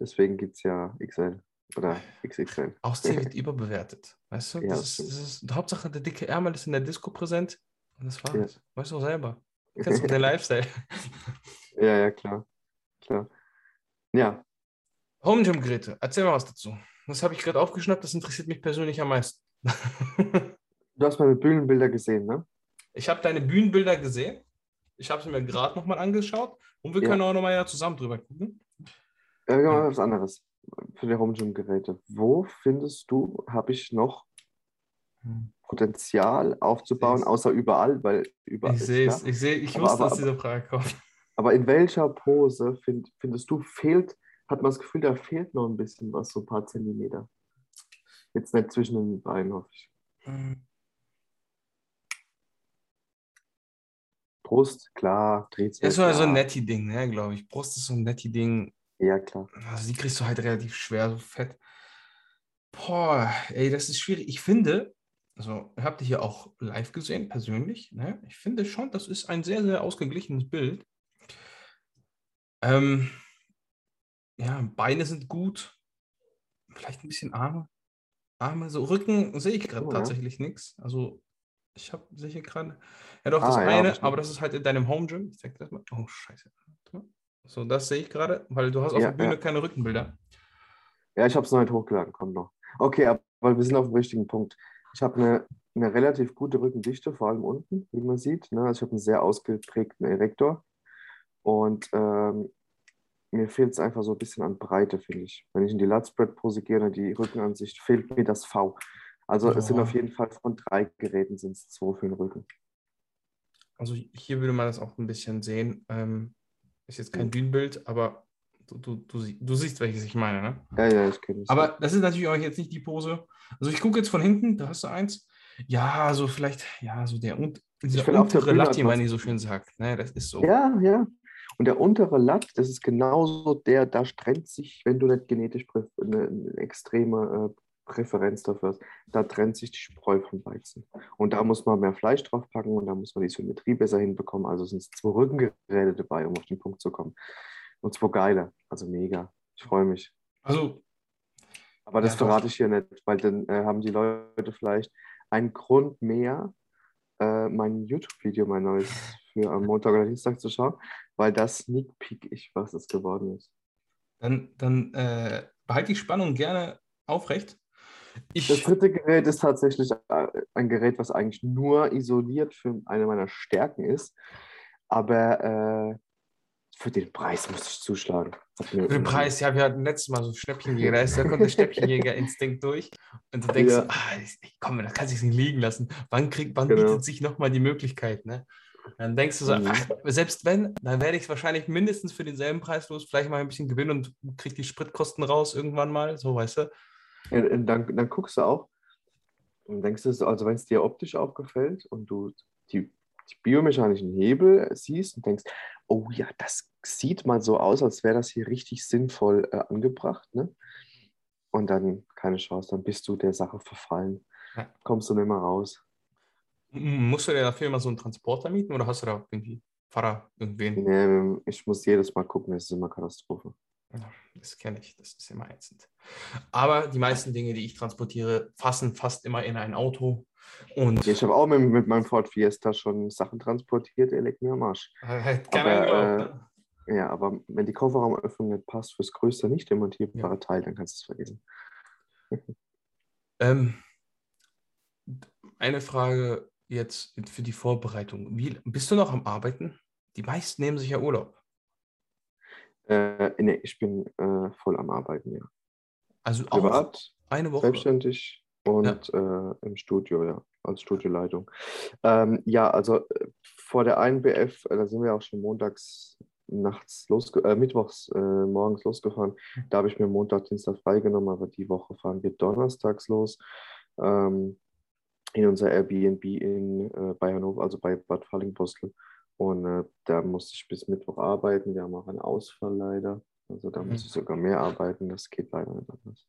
Deswegen gibt es ja XL oder XXL. Ausziehen wird überbewertet. Weißt du? Ja, das, ist, das ist, Hauptsache der dicke Ärmel ist in der Disco präsent und das war's. Ja. Weißt du auch selber. Du kennst doch den Lifestyle. Ja, ja, klar. Klar. Ja, Home Gym Geräte, erzähl mal was dazu. Das habe ich gerade aufgeschnappt, das interessiert mich persönlich am meisten. du hast meine Bühnenbilder gesehen, ne? ich habe deine Bühnenbilder gesehen. Ich habe sie mir gerade nochmal angeschaut und wir Ja. können auch nochmal ja zusammen drüber gucken. Ja, wir machen was anderes. Für die Home Gym Geräte. Wo findest du, habe ich noch Potenzial aufzubauen, außer überall, weil überall Ich sehe es, ich sehe, ich Aber- wusste, aber- dass diese Frage kommt. Aber in welcher Pose find, findest du, fehlt, hat man das Gefühl, da fehlt noch ein bisschen was, so ein paar Zentimeter. Jetzt nicht zwischen den Beinen, hoffe ich. Brust, klar, Trizeps. Das ist so, so ein ja. Netty-Ding, ne, glaube ich. Brust ist so ein Netty-Ding. Ja, klar. Also die kriegst du halt relativ schwer, so fett. Boah, ey, das ist schwierig. Ich finde, also ihr habt die hier auch live gesehen, persönlich. Ne? Ich finde schon, das ist ein sehr, sehr ausgeglichenes Bild. Ähm, ja, Beine sind gut. Vielleicht ein bisschen Arme. Arme, so Rücken sehe ich gerade Oh, ja. tatsächlich nichts. Also ich habe sicher gerade. Ja, doch, das Ah, ja, eine, verstehe. aber das ist halt in deinem Home Gym. Ich zeig das mal. Oh, scheiße. So, das sehe ich gerade, weil du hast auf Ja, der Bühne ja. keine Rückenbilder. Ja, ich habe es noch nicht hochgeladen, kommt noch. Okay, aber wir sind auf dem richtigen Punkt. Ich habe eine, eine relativ gute Rückendichte, vor allem unten, wie man sieht. Ne? Also ich habe einen sehr ausgeprägten Erektor. Und ähm, mir fehlt es einfach so ein bisschen an Breite, finde ich. Wenn ich in die Lat-Spread-Pose gehe oder die Rückenansicht, fehlt mir das V. Also es sind Ja. auf jeden Fall von drei Geräten sind es zwei für den Rücken. Also hier würde man das auch ein bisschen sehen. Ähm, ist jetzt kein. Bühnenbild, aber du, du, du, sie- du siehst, welches ich meine, ne? Ja, ja, ich kenne es. Aber das ist natürlich auch jetzt nicht die Pose. Also ich gucke jetzt von hinten, da hast du eins. Ja, so vielleicht, ja, so der und dieser der untere Latte, hat man die so schön sagt. Ne, das ist so. Ja, ja. Und der untere Latt, das ist genauso der, da trennt sich, wenn du nicht genetisch eine, eine extreme äh, Präferenz dafür hast, da trennt sich die Spreu vom Weizen. Und da muss man mehr Fleisch drauf packen und da muss man die Symmetrie besser hinbekommen. Also sind es zwei Rückengeräte dabei, um auf den Punkt zu kommen. Und zwei geile, also mega. Ich freue mich. Also, Aber das Ja, verrate ich hier nicht, weil dann äh, haben die Leute vielleicht einen Grund mehr, äh, mein YouTube-Video, mein neues, für am Montag oder Dienstag zu schauen, weil das sneak peek ich, was es geworden ist. dann, dann äh, behalte die Spannung gerne aufrecht. Ich, Das dritte Gerät ist tatsächlich äh, ein Gerät, was eigentlich nur isoliert für eine meiner Stärken ist, aber äh, für den Preis muss ich zuschlagen. Für den Preis, ja, wir hatten letztes Mal so Schnäppchenjäger, da, ist, da kommt der Schnäppchenjäger-Instinkt durch. Und du denkst, Ja. ah, ich- komm, das kann sich nicht liegen lassen. Wann, kriegt, wann Genau. bietet sich nochmal die Möglichkeit, ne? Dann denkst du so, Mhm. ach, selbst wenn, dann werde ich es wahrscheinlich mindestens für denselben Preis los, vielleicht mal ein bisschen gewinnen und krieg die Spritkosten raus irgendwann mal, so, weißt du? Ja, dann, dann guckst du auch und denkst du, so, also wenn es dir optisch aufgefällt und du die, die biomechanischen Hebel siehst und denkst, oh ja, das sieht mal so aus, als wäre das hier richtig sinnvoll äh, angebracht, ne? Und dann keine Chance, dann bist du der Sache verfallen. Ja. Kommst du nicht mehr raus. Musst du dir dafür immer so einen Transporter mieten oder hast du da irgendwie Fahrer, irgendwen? Nee, ich muss jedes Mal gucken, es ist immer Katastrophe. Das kenne ich, das ist immer ätzend. Aber die meisten Dinge, die ich transportiere, fassen fast immer in ein Auto. Und Ich habe auch mit, mit meinem Ford Fiesta schon Sachen transportiert, er legt mir am Arsch. äh, Aber, glaubt, äh, ne? Ja, aber wenn die Kofferraumöffnung nicht passt fürs größte nicht demontierbare Teil, dann kannst du es vergessen. Ähm, eine Frage jetzt für die Vorbereitung. Wie, bist du noch am Arbeiten? Die meisten nehmen sich ja Urlaub. Äh, nee, ich bin äh, voll am Arbeiten, ja. Also auch Privat, eine Woche. selbstständig und äh, im Studio, ja, als Studioleitung. Ähm, ja, also äh, vor der einen BF, äh, da sind wir auch schon montags nachts losge äh, mittwochs äh, morgens losgefahren. Da habe ich mir Montag, Dienstag freigenommen, aber die Woche fahren wir donnerstags los. Ähm, in unser Airbnb in, äh, bei Hannover, also bei Bad Fallingbostel. Und äh, da musste ich bis Mittwoch arbeiten. Wir haben auch einen Ausfall leider. Also da Mhm. muss ich sogar mehr arbeiten. Das geht leider nicht anders.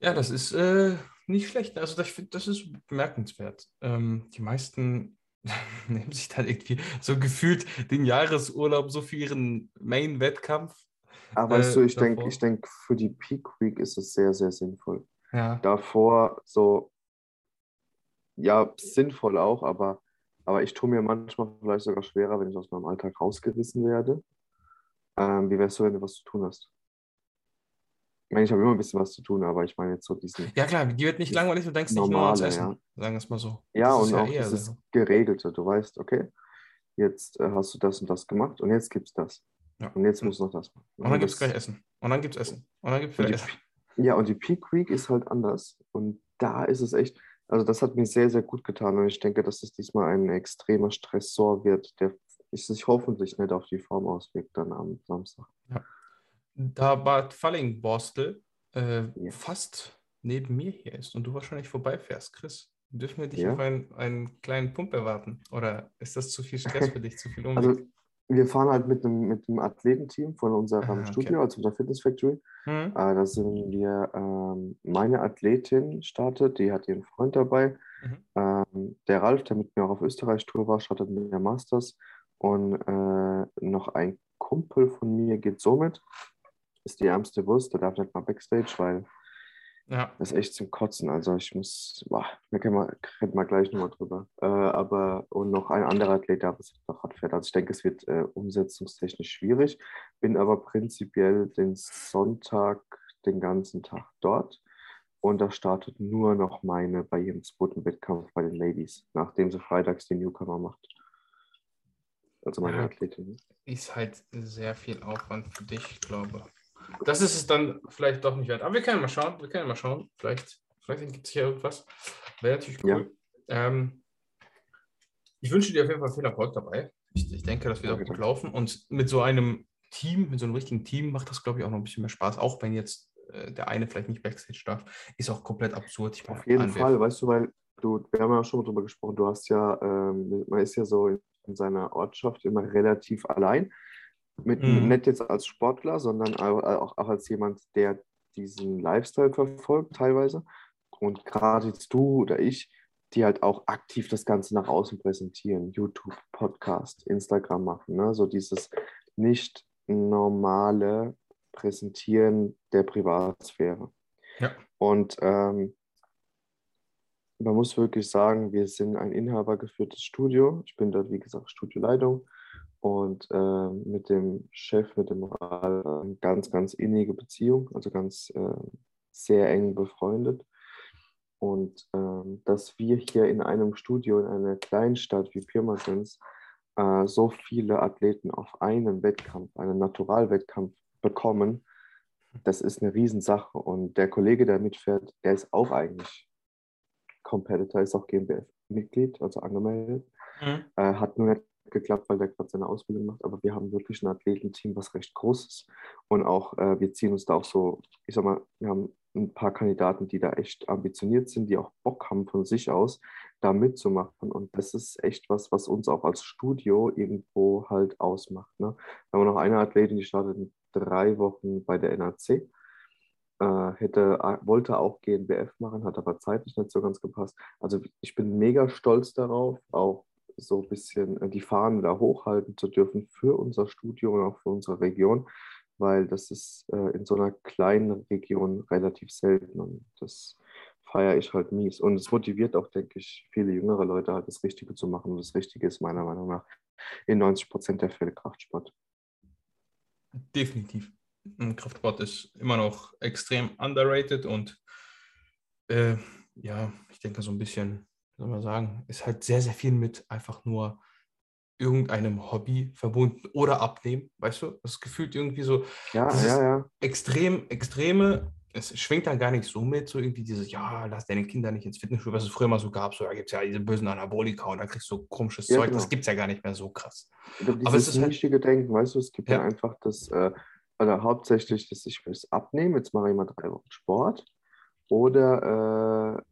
Ja, das ist äh, nicht schlecht. Also das, das ist bemerkenswert. Ähm, die meisten nehmen sich dann irgendwie so gefühlt den Jahresurlaub so für ihren Main-Wettkampf. Aber Äh, weißt du, ich denke, ich denk, für die Peak Week ist es sehr, sehr sinnvoll. Ja. Davor so, ja, sinnvoll auch, aber, aber ich tue mir manchmal vielleicht sogar schwerer, wenn ich aus meinem Alltag rausgerissen werde. Ähm, wie wär's so, wenn du was zu tun hast? Ich meine, ich habe immer ein bisschen was zu tun, aber ich meine jetzt so diesen, ja, klar, die wird nicht langweilig, du denkst nicht nur Normale, ans Essen. ja. Sagen wir es mal so. ja, Das ist und auch eher dieses so. Geregelte. Du weißt, okay, jetzt äh, hast du das und das gemacht und jetzt gibt's das. Ja. Und jetzt musst du noch das machen. Und dann gibt es gleich Essen. Und dann gibt es Essen. Und dann gibt es Und Essen. ja, und die Peak Week ist halt anders. Und da ist es echt, also das hat mir sehr, sehr gut getan. Und ich denke, dass es diesmal ein extremer Stressor wird, der sich hoffentlich nicht auf die Form auswirkt dann am Samstag. Da Bad Fallingbostel äh, Ja. fast neben mir hier ist und du wahrscheinlich vorbeifährst, Chris, dürfen wir dich Ja. auf einen, einen kleinen Pump erwarten? Oder ist das zu viel Stress für dich, zu viel Umweg? Also wir fahren halt mit einem, mit einem Athletenteam von unserem Ah, okay. Studio, also der Fitness Factory. Hm? Äh, da sind wir, ähm, meine Athletin startet, die hat ihren Freund dabei. Mhm. Ähm, der Ralf, der mit mir auch auf Österreich-Tour war, startet mit der Masters. Und äh, noch ein Kumpel von mir geht somit. Ist die ärmste Wurst, der darf nicht mal Backstage, weil Ja. das ist echt zum Kotzen. Also ich muss, boah, da reden wir gleich nochmal drüber. Äh, aber und noch ein anderer Athlet, der was Fahrrad fährt. Also ich denke, es wird äh, umsetzungstechnisch schwierig. Bin aber prinzipiell den Sonntag den ganzen Tag dort. Und da startet nur noch meine bei ihrem zweiten Wettkampf bei den Ladies, nachdem sie freitags den Newcomer macht. Also meine Ja. Athletin. Ist halt sehr viel Aufwand für dich, ich glaube. Das ist es dann vielleicht doch nicht wert. Aber wir können mal schauen. Wir können mal schauen. Vielleicht, vielleicht gibt es hier irgendwas. Wäre natürlich cool. Ähm, ich wünsche dir auf jeden Fall viel Erfolg dabei. Ich, ich denke, das wird auch gut laufen. Und mit so einem Team, mit so einem richtigen Team macht das, glaube ich, auch noch ein bisschen mehr Spaß. Auch wenn jetzt äh, der eine vielleicht nicht Backstage darf. Ist auch komplett absurd. Ich Auf jeden Anwerf- Fall, weißt du, weil du, wir haben ja schon mal drüber gesprochen, du hast ja, ähm, man ist ja so in seiner Ortschaft immer relativ allein. Mit, Mhm. Nicht jetzt als Sportler, sondern auch, auch, als jemand, der diesen Lifestyle verfolgt teilweise. Und gerade jetzt du oder ich, die halt auch aktiv das Ganze nach außen präsentieren. YouTube, Podcast, Instagram machen. Ne? So dieses nicht normale Präsentieren der Privatsphäre. Ja. Und ähm, man muss wirklich sagen, wir sind ein inhabergeführtes Studio. Ich bin dort, wie gesagt, Studioleitung und äh, mit dem Chef, mit dem Ralf, eine ganz, ganz innige Beziehung, also ganz äh, sehr eng befreundet. Und ähm, dass wir hier in einem Studio in einer Kleinstadt wie Pirmasens äh, so viele Athleten auf einen Wettkampf, einen Naturalwettkampf bekommen, das ist eine Riesensache. Und der Kollege, der mitfährt, der ist auch eigentlich Competitor, ist auch GmbF-Mitglied, also angemeldet. Mhm. Äh, hat nur nicht geklappt, weil der gerade seine Ausbildung macht. Aber wir haben wirklich ein Athletenteam, was recht groß ist. Und auch, äh, wir ziehen uns da auch so, ich sag mal, wir haben ein paar Kandidaten, die da echt ambitioniert sind, die auch Bock haben von sich aus, da mitzumachen. Und das ist echt was, was uns auch als Studio irgendwo halt ausmacht. Ne? Da haben noch eine Athletin, die startet in drei Wochen bei der NAC. Äh, hätte, wollte auch GNBF machen, hat aber zeitlich nicht so ganz gepasst. Also ich bin mega stolz darauf, auch so ein bisschen äh, die Fahnen da hochhalten zu dürfen für unser Studio und auch für unsere Region, weil das ist äh, in so einer kleinen Region relativ selten und das feiere ich halt mies. Und es motiviert auch, denke ich, viele jüngere Leute halt das Richtige zu machen. Und das Richtige ist meiner Meinung nach in 90 Prozent der Fälle Kraftsport. Definitiv. Kraftsport ist immer noch extrem underrated und äh, ja, ich denke so ein bisschen, soll man sagen, ist halt sehr, sehr viel mit einfach nur irgendeinem Hobby verbunden oder abnehmen, weißt du? Das gefühlt irgendwie so ja, ja, ja. extrem, extreme, es schwingt dann gar nicht so mit, so irgendwie dieses, ja, lass deine Kinder nicht ins Fitnessstudio, was es früher mal so gab, so da gibt es ja diese bösen Anabolika und da kriegst du komisches ja, Zeug, genau. das gibt es ja gar nicht mehr so krass. Aber es ist halt, Denken, weißt du, es gibt ja, einfach das, äh, oder hauptsächlich, dass ich will es abnehmen, jetzt mache ich mal drei Wochen Sport oder, äh,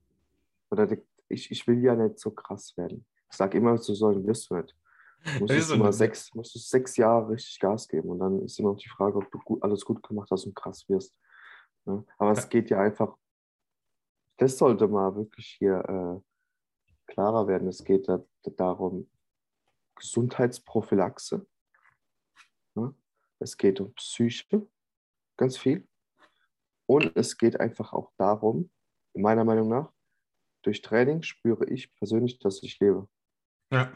oder ich, ich will ja nicht so krass werden. Ich sage immer, so sollen wirst du nicht. Musst du mal sechs, musst du sechs Jahre richtig Gas geben und dann ist immer noch die Frage, ob du gut, alles gut gemacht hast und krass wirst. Ja? Ne? Aber es geht ja einfach, das sollte mal wirklich hier äh, klarer werden. Es geht da, darum, Gesundheitsprophylaxe. Ja? Ne? Es geht um Psyche, ganz viel. Und es geht einfach auch darum, meiner Meinung nach, durch Training spüre ich persönlich, dass ich lebe. Ja.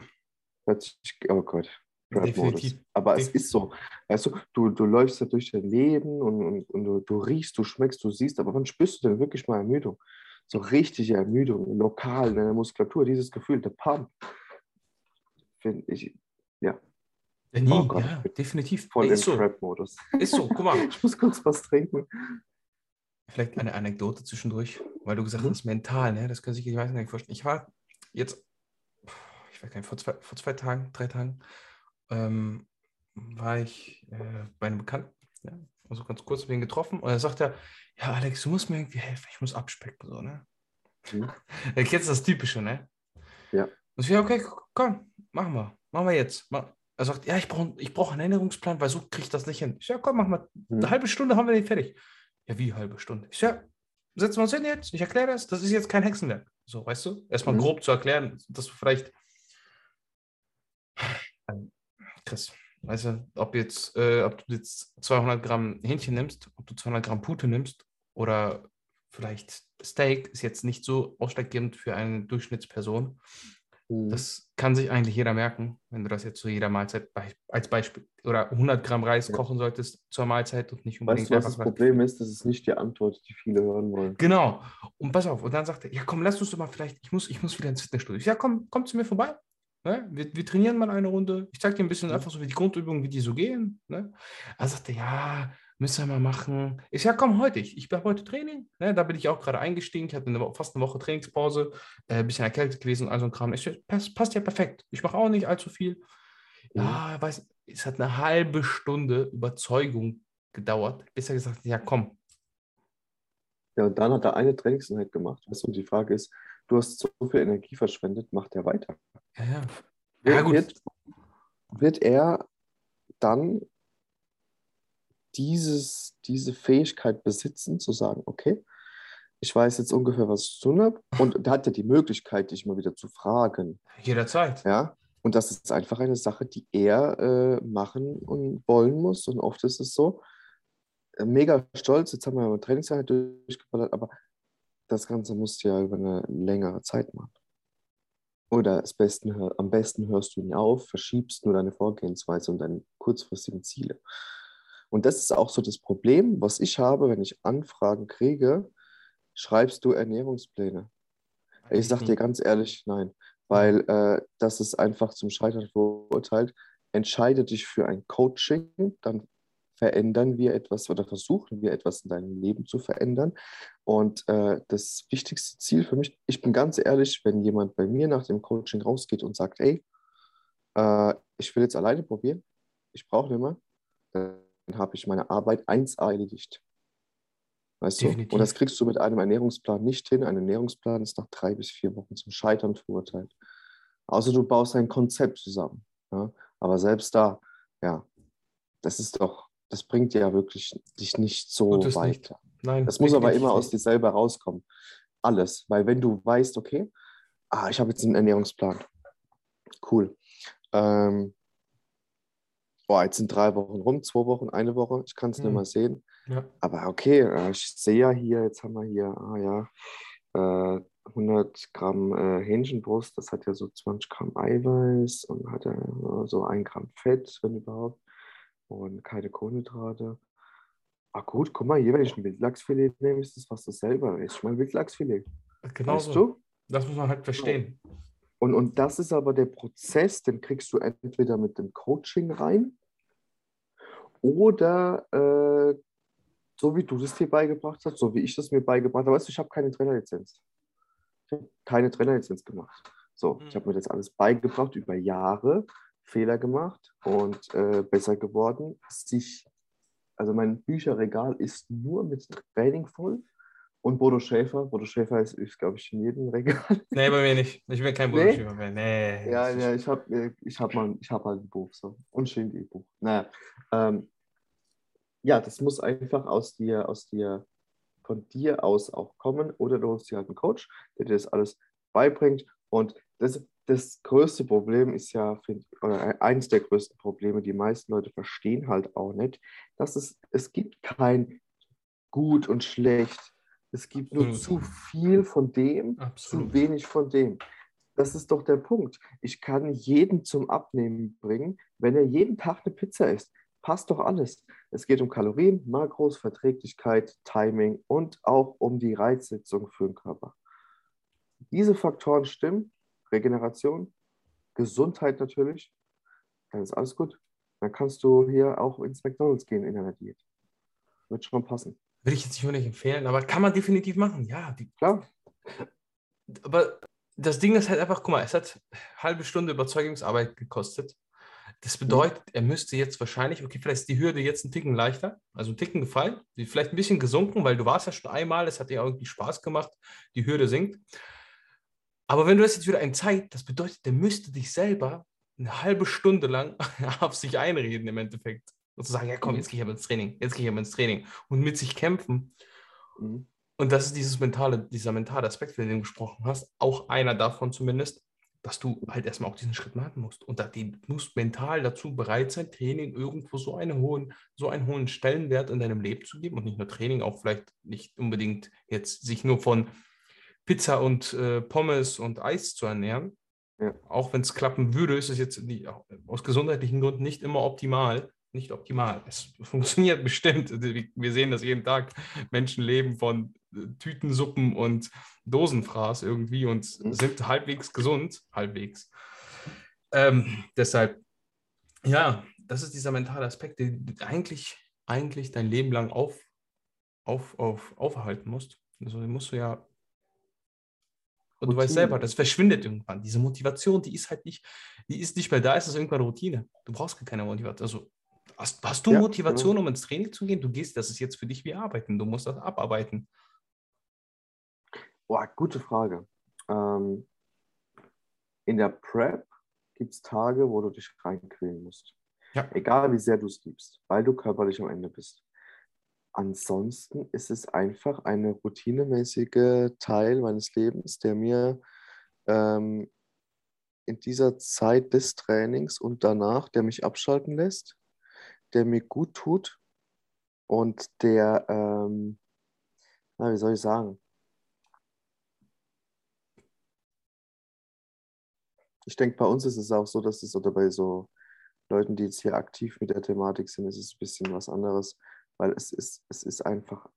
Oh Gott. Definitiv. Aber es ist so. Weißt du, du, du läufst da durch dein Leben und, und, und du, du, riechst, du schmeckst, du siehst, aber wann spürst du denn wirklich mal Ermüdung? So richtige Ermüdung, lokal in der Muskulatur, dieses Gefühl, der Pump. Finde ich, ja. ja nie, oh Gott, ja, definitiv. Voll ist im so. Trap-Modus. Ist so, guck mal. ich muss kurz was trinken. Vielleicht eine Anekdote zwischendurch, weil du gesagt mhm. hast, mental, ne? das können sich die meisten nicht vorstellen. Ich war jetzt ich weiß gar nicht, vor zwei, vor zwei Tagen, drei Tagen, ähm, war ich äh, bei einem Bekannten, ja, also ganz kurz habe ihn getroffen und er sagt er, ja, Alex, du musst mir irgendwie helfen, ich muss abspecken, so, ne? Mhm. Er kennt das Typische, ne? Ja. Und ich, ja, okay, komm, machen wir, machen wir jetzt. Er sagt, ja, ich brauche ich brauch einen Erinnerungsplan, weil so kriege ich das nicht hin. Ich sage, ja, komm, machen wir. Mhm. Eine halbe Stunde haben wir den fertig. Ja, wie halbe Stunde? Ich ja, setzen wir uns hin jetzt, ich erkläre das, das ist jetzt kein Hexenwerk. So, weißt du? Erstmal mhm. grob zu erklären, dass du vielleicht Chris, weißt du, ob, jetzt, äh, ob du jetzt 200 Gramm Hähnchen nimmst, ob du 200 Gramm Pute nimmst oder vielleicht Steak, ist jetzt nicht so ausschlaggebend für eine Durchschnittsperson. Mhm. Das kann sich eigentlich jeder merken, wenn du das jetzt zu jeder Mahlzeit als Beispiel oder 100 Gramm Reis ja. kochen solltest zur Mahlzeit und nicht unbedingt. Weißt du, was das Problem ist? Das ist nicht die Antwort, die viele hören wollen. Genau. Und pass auf. Und dann sagt er, ja komm, lass uns doch mal vielleicht, ich muss, ich muss wieder ins Fitnessstudio. Ja komm, komm zu mir vorbei. Ne? Wir, wir, trainieren mal eine Runde. Ich zeige dir ein bisschen einfach so wie die Grundübungen, wie die so gehen. Ne? Er sagte, ja, müssen wir mal machen. Ich sage, komm, heute, ich, ich habe heute Training. Ne? Da bin ich auch gerade eingestiegen. Ich hatte eine, fast eine Woche Trainingspause, äh, ein bisschen erkältet gewesen und all so ein Kram. Ich, passt, passt ja perfekt. Ich mache auch nicht allzu viel. Ja, mhm. weiß, es hat eine halbe Stunde Überzeugung gedauert, bis er gesagt hat, ja, komm. Ja, und dann hat er eine Trainingseinheit gemacht. Weißt du, und die Frage ist, du hast so viel Energie verschwendet, macht er weiter. Ja, ja. ja gut. Wird, wird er dann dieses, diese Fähigkeit besitzen, zu sagen, okay, ich weiß jetzt ungefähr, was ich zu tun habe. Und da hat er die Möglichkeit, dich mal wieder zu fragen. Jederzeit. Ja. Und das ist einfach eine Sache, die er äh, machen und wollen muss. Und oft ist es so, äh, mega stolz, jetzt haben wir eine Trainingseinheit durchgeballert, aber das Ganze musst du ja über eine längere Zeit machen. Oder besten, am besten hörst du nie auf, verschiebst nur deine Vorgehensweise und deine kurzfristigen Ziele. Und das ist auch so das Problem, was ich habe, wenn ich Anfragen kriege, schreibst du Ernährungspläne. Ich sage dir ganz ehrlich, nein, weil äh, das ist einfach zum Scheitern verurteilt. Entscheide dich für ein Coaching, dann verändern wir etwas oder versuchen wir etwas in deinem Leben zu verändern. Und äh, das wichtigste Ziel für mich, ich bin ganz ehrlich, wenn jemand bei mir nach dem Coaching rausgeht und sagt, ey, äh, ich will jetzt alleine probieren, ich brauche nicht mehr, dann habe ich meine Arbeit 1A erledigt. Weißt du? Und das kriegst du mit einem Ernährungsplan nicht hin. Ein Ernährungsplan ist nach drei bis vier Wochen zum Scheitern verurteilt. Außer du baust ein Konzept zusammen. Ja? Aber selbst da, ja, das ist doch das bringt ja wirklich dich nicht so weiter. Nicht. Nein, das muss aber immer nicht. aus dir selber rauskommen. Alles. Weil wenn du weißt, okay, ah, ich habe jetzt einen Ernährungsplan. Cool. Ähm, boah, jetzt sind drei Wochen rum, zwei Wochen, eine Woche, ich kann es nicht Hm. mehr sehen. Ja. Aber okay, äh, ich sehe ja hier, jetzt haben wir hier, ah ja, äh, 100 Gramm äh, Hähnchenbrust, das hat ja so 20 Gramm Eiweiß und hat ja äh, so ein Gramm Fett, wenn überhaupt, und keine Kohlenhydrate. Ah gut, guck mal, hier, wenn ich ein Wildlachsfilet nehme, ist das fast dasselbe. Ist mein Wildlachsfilet. Genau Weißt so. du? Das muss man halt verstehen. Und, und das ist aber der Prozess, den kriegst du entweder mit dem Coaching rein oder äh, so wie du das dir beigebracht hast, so wie ich das mir beigebracht habe. Weißt du, ich habe keine Trainerlizenz. Ich habe keine Trainerlizenz gemacht. So, ich habe mir das alles beigebracht über Jahre, Fehler gemacht und äh, besser geworden. Sich, also mein Bücherregal ist nur mit Training voll. Und Bodo Schäfer, Bodo Schäfer ist, ist glaube ich, in jedem Regal. Nee, bei mir nicht. Ich bin kein Nee? Bullshit mehr. Nee. Ja, ja, ich habe ich hab mal, ich hab halt ein Buch so. Und schön die Buch. Naja. Ähm, ja, das muss einfach aus dir, aus dir, von dir aus auch kommen. Oder du hast dir halt einen Coach, der dir das alles beibringt. Und das, das größte Problem ist ja, find, oder eines der größten Probleme, die meisten Leute verstehen halt auch nicht, dass es, es gibt kein gut und schlecht. Es gibt nur Absolut. zu viel von dem, zu Absolut. wenig von dem. Das ist doch der Punkt. Ich kann jeden zum Abnehmen bringen, wenn er jeden Tag eine Pizza isst. Passt doch alles. Es geht um Kalorien, Makros, Verträglichkeit, Timing und auch um die Reizsetzung für den Körper. Diese Faktoren stimmen, Regeneration, Gesundheit natürlich, dann ist alles gut. Dann kannst du hier auch ins McDonalds gehen in einer Diät. Wird schon passen. Will ich jetzt nicht unbedingt empfehlen, aber kann man definitiv machen. Ja, die, Klar. aber das Ding ist halt einfach, guck mal, es hat eine halbe Stunde Überzeugungsarbeit gekostet. Das bedeutet, er müsste jetzt wahrscheinlich, okay, vielleicht ist die Hürde jetzt ein Ticken leichter, also ein Ticken gefallen, vielleicht ein bisschen gesunken, weil du warst ja schon einmal, es hat dir irgendwie Spaß gemacht, die Hürde sinkt. Aber wenn du das jetzt wieder in Zeit, das bedeutet, der müsste dich selber eine halbe Stunde lang auf sich einreden im Endeffekt. Und zu sagen, ja komm, jetzt gehe ich aber ins Training, jetzt gehe ich aber ins Training und mit sich kämpfen. Mhm. Und das ist dieses mentale, dieser mentale Aspekt, von dem du gesprochen hast, auch einer davon zumindest, dass du halt erstmal auch diesen Schritt machen musst. Und da, du musst mental dazu bereit sein, Training irgendwo so einen hohen, so einen hohen Stellenwert in deinem Leben zu geben. Und nicht nur Training, auch vielleicht nicht unbedingt jetzt sich nur von Pizza und äh, Pommes und Eis zu ernähren. Ja. Auch wenn es klappen würde, ist es jetzt nicht, aus gesundheitlichen Gründen nicht immer optimal. Nicht optimal. Es funktioniert bestimmt. Wir sehen das jeden Tag. Menschen leben von äh, Tütensuppen und Dosenfraß irgendwie und Mhm. sind halbwegs gesund. Halbwegs. Ähm, deshalb, ja, das ist dieser mentale Aspekt, den du eigentlich, eigentlich dein Leben lang auf, auf, auf, aufhalten musst. Also den musst du ja. Und du weißt Routine. selber, das verschwindet irgendwann. Diese Motivation, die ist halt nicht, die ist nicht mehr da, es ist irgendwann Routine. Du brauchst keine Motivation. Also hast, hast du Ja, Motivation, genau. um ins Training zu gehen? Du gehst, das ist jetzt für dich wie Arbeiten. Du musst das abarbeiten. Boah, gute Frage. Ähm, in der Prep gibt es Tage, wo du dich reinquälen musst. Ja. Egal wie sehr du es liebst, weil du körperlich am Ende bist. Ansonsten ist es einfach eine routinemäßige Teil meines Lebens, der mir ähm, in dieser Zeit des Trainings und danach, der mich abschalten lässt, der mir gut tut und der, ähm, na, wie soll ich sagen, ich denke, bei uns ist es auch so, dass es oder bei so Leuten, die jetzt hier aktiv mit der Thematik sind, ist es ein bisschen was anderes, weil es ist, es ist einfach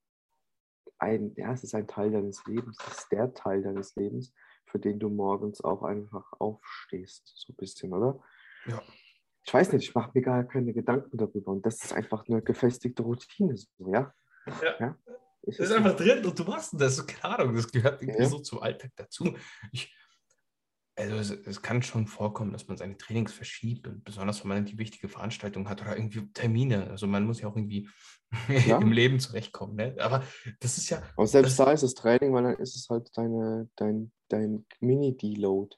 ein, ja, es ist ein Teil deines Lebens, es ist der Teil deines Lebens, für den du morgens auch einfach aufstehst, so ein bisschen, oder? Ja. Ich weiß nicht, ich mache mir gar keine Gedanken darüber und das ist einfach eine gefestigte Routine, so, ja? Ja. Ich- Das ist einfach drin und du machst das. Keine Ahnung, das gehört irgendwie Ja. so zum Alltag dazu. Ich, also es, es kann schon vorkommen, dass man seine Trainings verschiebt und besonders wenn man irgendwie wichtige Veranstaltungen hat oder irgendwie Termine. Also man muss ja auch irgendwie Ja. im Leben zurechtkommen. Ne? Aber das ist ja, Aber selbst das- da ist es Training, weil dann ist es halt deine, dein, dein Mini-Deload.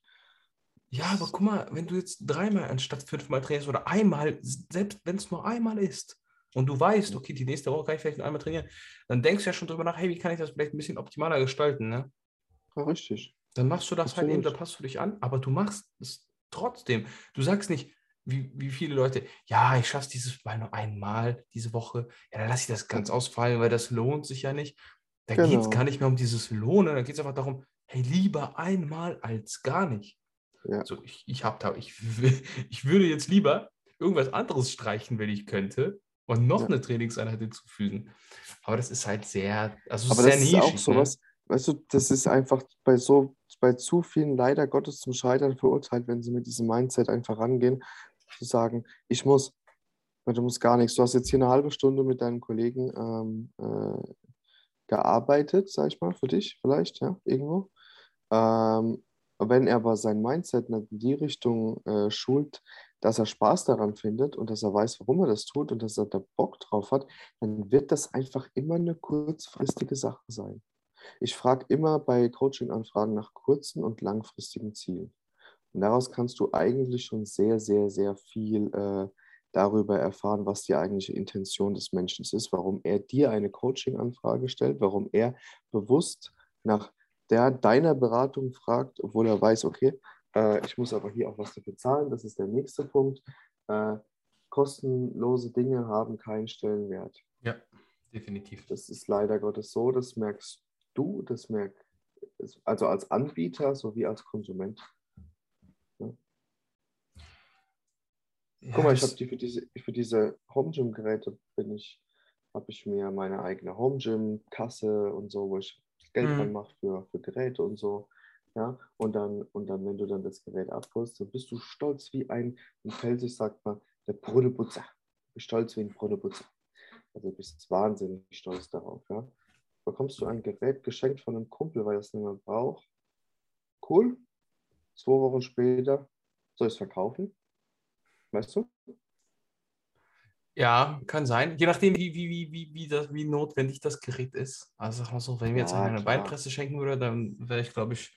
Ja, aber guck mal, wenn du jetzt dreimal anstatt fünfmal trainierst oder einmal, selbst wenn es nur einmal ist und du weißt, okay, die nächste Woche kann ich vielleicht nur einmal trainieren, dann denkst du ja schon drüber nach, hey, wie kann ich das vielleicht ein bisschen optimaler gestalten, ne? Ja, richtig. Dann machst du das halt eben, da Absolut. passt du dich an, aber du machst es trotzdem. Du sagst nicht, wie, wie viele Leute, ja, ich schaffe es dieses Mal nur einmal diese Woche, ja, dann lasse ich das ganz ausfallen, weil das lohnt sich ja nicht. Da geht es Genau. gar nicht mehr um dieses Lohnen, da geht es einfach darum, hey, lieber einmal als gar nicht. Ja. Also ich, ich habe da, ich, ich würde jetzt lieber irgendwas anderes streichen, wenn ich könnte, und noch Ja. eine Trainingseinheit hinzufügen. Aber das ist halt sehr, also Aber sehr das ist auch nischig, ne? sowas, weißt du, das ist einfach bei so, bei zu vielen leider Gottes zum Scheitern verurteilt, wenn sie mit diesem Mindset einfach rangehen, zu sagen, ich muss, du musst gar nichts. Du hast jetzt hier eine halbe Stunde mit deinen Kollegen ähm, äh, gearbeitet, sag ich mal, für dich vielleicht, ja, irgendwo. Ähm, wenn er aber sein Mindset in die Richtung äh, schult, dass er Spaß daran findet und dass er weiß, warum er das tut und dass er da Bock drauf hat, dann wird das einfach immer eine kurzfristige Sache sein. Ich frage immer bei Coaching-Anfragen nach kurzen und langfristigen Zielen. Und daraus kannst du eigentlich schon sehr, sehr, sehr viel äh, darüber erfahren, was die eigentliche Intention des Menschen ist, warum er dir eine Coaching-Anfrage stellt, warum er bewusst nach der, deiner Beratung fragt, obwohl er weiß, okay, äh, ich muss aber hier auch was dafür zahlen, das ist der nächste Punkt. Äh, kostenlose Dinge haben keinen Stellenwert. Ja, definitiv. Das ist leider Gottes so, das merkst du, das merkt, also als Anbieter sowie als Konsument. Guck mal, ich habe die für diese, für diese Home Gym Geräte bin ich, habe ich mir meine eigene Home Gym Kasse und so, wo ich Geld Mhm. dran mache für, für Geräte und so. Ja, und dann, und dann, wenn du dann das Gerät abholst, dann bist du stolz wie ein, in Pfälzisch sagt man, der Brunneputzer. Du bist stolz wie ein Brunneputzer. Also du bist wahnsinnig stolz darauf, ja. Bekommst du ein Gerät geschenkt von einem Kumpel, weil er es nicht mehr braucht. Cool. Zwei Wochen später soll ich es verkaufen. Weißt du? Ja, kann sein. Je nachdem, wie, wie, wie, wie, wie, das, wie notwendig das Gerät ist. Also sag mal so, wenn ich mir jetzt Ja, eine. Beinpresse schenken würde, dann wäre ich, glaube ich,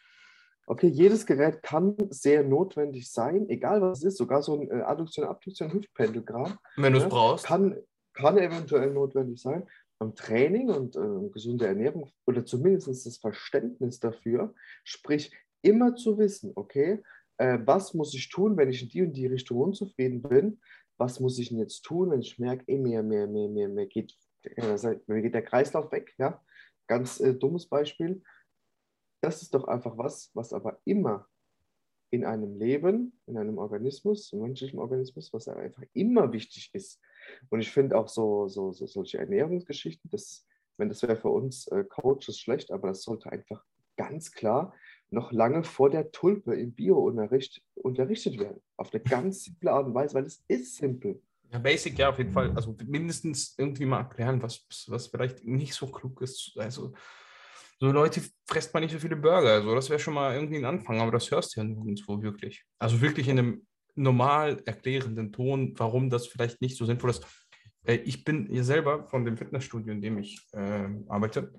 Okay, jedes Gerät kann sehr notwendig sein, egal was es ist, sogar so ein äh, Adduktion, Abduktion, Hüftpendelgramm wenn du es Ja, brauchst. kann, kann eventuell notwendig sein. Beim Training und äh, gesunde Ernährung oder zumindest das Verständnis dafür, sprich immer zu wissen, okay, äh, was muss ich tun, wenn ich in die und die Richtung unzufrieden bin? Was muss ich denn jetzt tun, wenn ich merke, ey, mir, mir, mir, mir, mir, geht, äh, mir geht der Kreislauf weg? Ja? Ganz äh, dummes Beispiel. Das ist doch einfach was, was aber immer in einem Leben, in einem Organismus, im menschlichen Organismus, was einfach immer wichtig ist. Und ich finde auch so, so, so solche Ernährungsgeschichten, das, wenn das wäre für uns äh, Coaches schlecht, aber das sollte einfach ganz klar noch lange vor der Tulpe im Bio-Unterricht unterrichtet werden. Auf eine ganz simple Art und Weise, weil es ist simpel. Ja, Basic, ja, auf jeden Fall. Also mindestens irgendwie mal erklären, was, was vielleicht nicht so klug ist. Also, so Leute fresst man nicht so viele Burger. Also, das wäre schon mal irgendwie ein Anfang, aber das hörst du ja nirgendwo wirklich. Also wirklich in einem normal erklärenden Ton, warum das vielleicht nicht so sinnvoll ist. Äh, Ich bin hier selber von dem Fitnessstudio, in dem ich ähm, arbeite,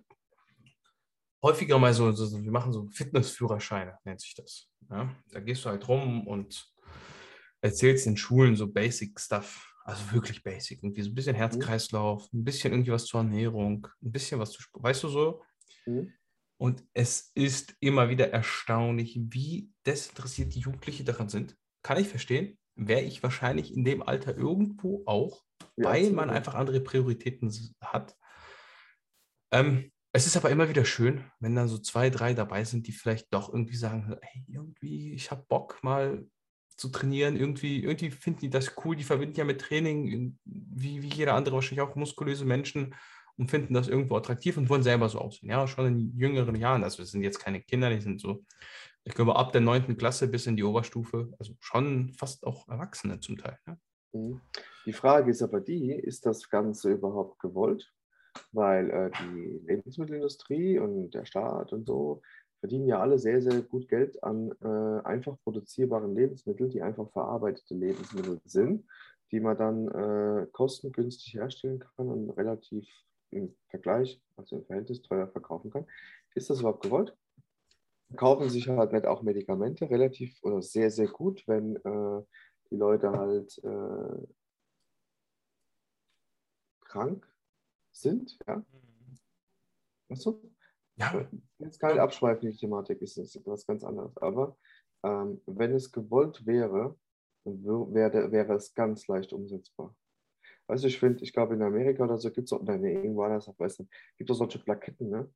häufiger mal so, so, wir machen so Fitnessführerscheine, nennt sich das. Ja? Da gehst du halt rum und erzählst in Schulen so Basic Stuff, also wirklich Basic, irgendwie so ein bisschen Herzkreislauf, ein bisschen irgendwie was zur Ernährung, ein bisschen was zu Sport, weißt du so? Mhm. Und es ist immer wieder erstaunlich, wie desinteressiert die Jugendlichen daran sind. Kann ich verstehen, wäre ich wahrscheinlich in dem Alter irgendwo auch, Wie weil man einfach andere Prioritäten hat. Ähm, es ist aber immer wieder schön, wenn dann so zwei, drei dabei sind, die vielleicht doch irgendwie sagen, hey, irgendwie, ich habe Bock mal zu trainieren, irgendwie, irgendwie finden die das cool, die verbinden ja mit Training, wie, wie jeder andere wahrscheinlich auch muskulöse Menschen und finden das irgendwo attraktiv und wollen selber so aussehen. Ja, schon in jüngeren Jahren, also es sind jetzt keine Kinder, die sind so, ich glaube, ab der neunten Klasse bis in die Oberstufe, also schon fast auch Erwachsene zum Teil. Mhm. Die Frage ist aber die, ist das Ganze überhaupt gewollt? Weil äh, die Lebensmittelindustrie und der Staat und so verdienen ja alle sehr, sehr gut Geld an äh, einfach produzierbaren Lebensmitteln, die einfach verarbeitete Lebensmittel sind, die man dann äh, kostengünstig herstellen kann und relativ im Vergleich, also im Verhältnis teuer verkaufen kann. Ist das überhaupt gewollt? Kaufen sich halt nicht auch Medikamente relativ oder sehr, sehr gut, wenn äh, die Leute halt äh, krank sind, ja. Weißt du? Ja, Jetzt keine abschweifende Thematik, ist das etwas ganz anderes. Aber ähm, wenn es gewollt wäre, dann wäre, wäre es ganz leicht umsetzbar. Weißt du, ich finde, ich glaube, in Amerika oder so gibt es auch, nein, irgendwo anders, weiß nicht, gibt es solche Plaketten, ne?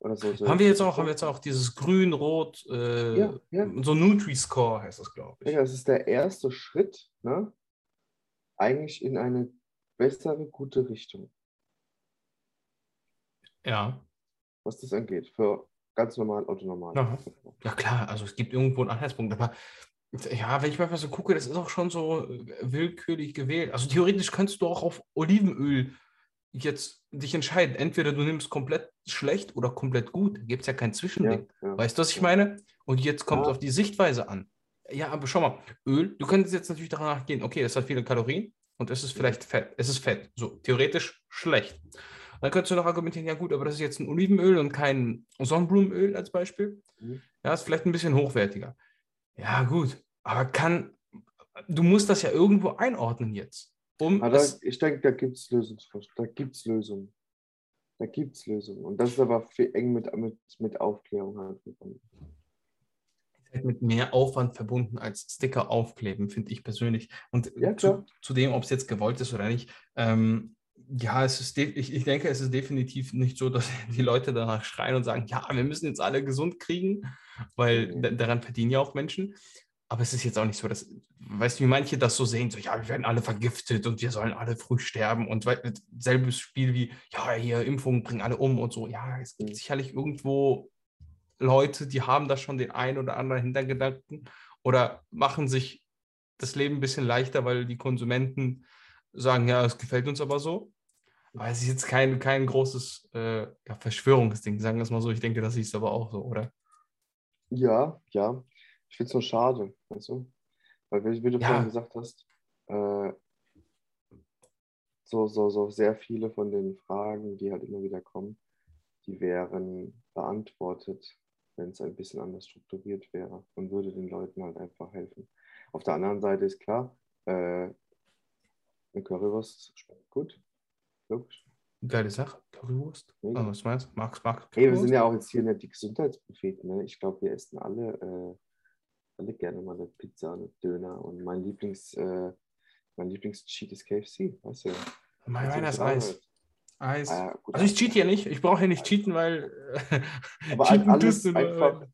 Oder so, so Haben wir jetzt auch, haben wir jetzt auch dieses Grün, Rot, äh, Ja, ja. so Nutri-Score heißt das, glaube ich. Ja, das ist der erste Schritt, ne? Eigentlich in eine bessere, gute Richtung, Ja. was das angeht, für ganz normal, autonormal. Ja. Ja, klar, also es gibt irgendwo einen Anhaltspunkt, aber ja, wenn ich manchmal so gucke, das ist auch schon so äh, willkürlich gewählt. Also theoretisch könntest du auch auf Olivenöl jetzt dich entscheiden. Entweder du nimmst komplett schlecht oder komplett gut. Da gibt es ja kein Ja, Zwischending. ja. Weißt du, was ich meine? Und jetzt kommt es Ja. auf die Sichtweise an. Ja, aber schau mal, Öl, du könntest jetzt natürlich danach gehen, okay, das hat viele Kalorien und es ist vielleicht Fett. Es ist Fett. So, theoretisch schlecht. Dann könntest du noch argumentieren, ja gut, aber das ist jetzt ein Olivenöl und kein Sonnenblumenöl als Beispiel. Mhm. Ja, ist vielleicht ein bisschen hochwertiger. Ja, gut, aber kann, du musst das ja irgendwo einordnen jetzt. Um Aber da, ich denke, da gibt es Lösungsvorschläge, da gibt es Lösungen. Da gibt es Lösungen. Und das ist aber viel eng mit, mit, mit Aufklärung halt verbunden. mit mehr Aufwand verbunden als Sticker aufkleben, finde ich persönlich. Und Ja, zu, zu dem, ob es jetzt gewollt ist oder nicht, ähm, ja, es ist ich, ich denke, es ist definitiv nicht so, dass die Leute danach schreien und sagen, ja, wir müssen jetzt alle gesund kriegen, weil da- daran verdienen ja auch Menschen. Aber es ist jetzt auch nicht so, dass, weißt du, wie manche das so sehen, so, ja, wir werden alle vergiftet und wir sollen alle früh sterben und selbes Spiel wie, ja, hier, Impfungen bringen alle um und so. Ja, es gibt Mhm. sicherlich irgendwo Leute, die haben da schon den einen oder anderen Hintergedanken oder machen sich das Leben ein bisschen leichter, weil die Konsumenten sagen, ja, es gefällt uns aber so. Aber es ist jetzt kein, kein großes äh, ja, Verschwörungsding, sagen wir es mal so. Ich denke, das ist aber auch so, oder? Ja, ja. Ich finde es nur schade, weißt du? Weil, wie, du Ja. vorhin gesagt hast, äh, so, so, so sehr viele von den Fragen, die halt immer wieder kommen, die wären beantwortet, wenn es ein bisschen anders strukturiert wäre und würde den Leuten halt einfach helfen. Auf der anderen Seite ist klar, äh, eine Currywurst schmeckt gut. Logisch. Geile Sache. Currywurst. Mega. Oh, was meinst du? Magst mag Hey, wir sind ja auch jetzt hier nicht die Gesundheitspropheten. Ne? Ich glaube, wir essen alle, äh, alle gerne mal eine Pizza, eine Döner. Und mein Lieblings, äh, mein Lieblings-Cheat ist KFC. Weißt du? Mein, meiner ist Eis. Eis. Ah, ja, gut. Also ich cheat ja nicht. Ich brauche ja nicht cheaten, weil äh, Aber cheaten alles einfach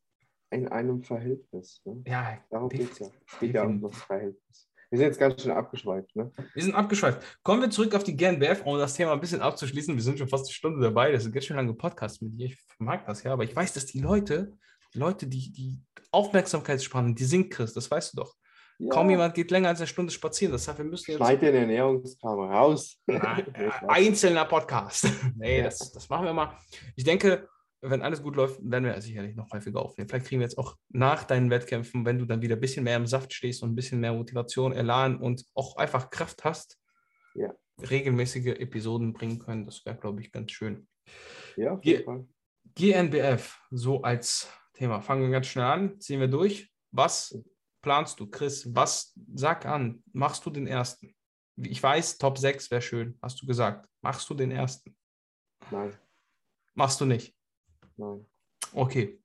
in einem Verhältnis. Ne? Ja, Darum geht es ja. Es geht ja um das Verhältnis. Wir sind jetzt ganz schön abgeschweift. Ne? Wir sind abgeschweift. Kommen wir zurück auf die GNBF, um das Thema ein bisschen abzuschließen. Wir sind schon fast eine Stunde dabei. Das ist ein ganz schön lange Podcast mit dir. Ich mag das ja, aber ich weiß, dass die Leute, die Leute, die, die Aufmerksamkeitsspannen, die sinkt, Chris, das weißt du doch. Ja. Kaum jemand geht länger als eine Stunde spazieren. Das heißt, wir müssen jetzt Schneid den Ernährungskram raus. Ja, äh, einzelner Podcast. nee, Ja. das, das machen wir mal. Ich denke, wenn alles gut läuft, werden wir sicherlich noch häufiger aufnehmen. Vielleicht kriegen wir jetzt auch nach deinen Wettkämpfen, wenn du dann wieder ein bisschen mehr im Saft stehst und ein bisschen mehr Motivation, Elan und auch einfach Kraft hast, Ja. regelmäßige Episoden bringen können. Das wäre, glaube ich, ganz schön. Ja, auf jeden Fall. GNBF, so als Thema. Fangen wir ganz schnell an, ziehen wir durch. Was planst du, Chris? Was, sag an, machst du den ersten? Ich weiß, Top 6 wäre schön, hast du gesagt. Machst du den ersten? Nein, Machst du nicht. Nein. Okay,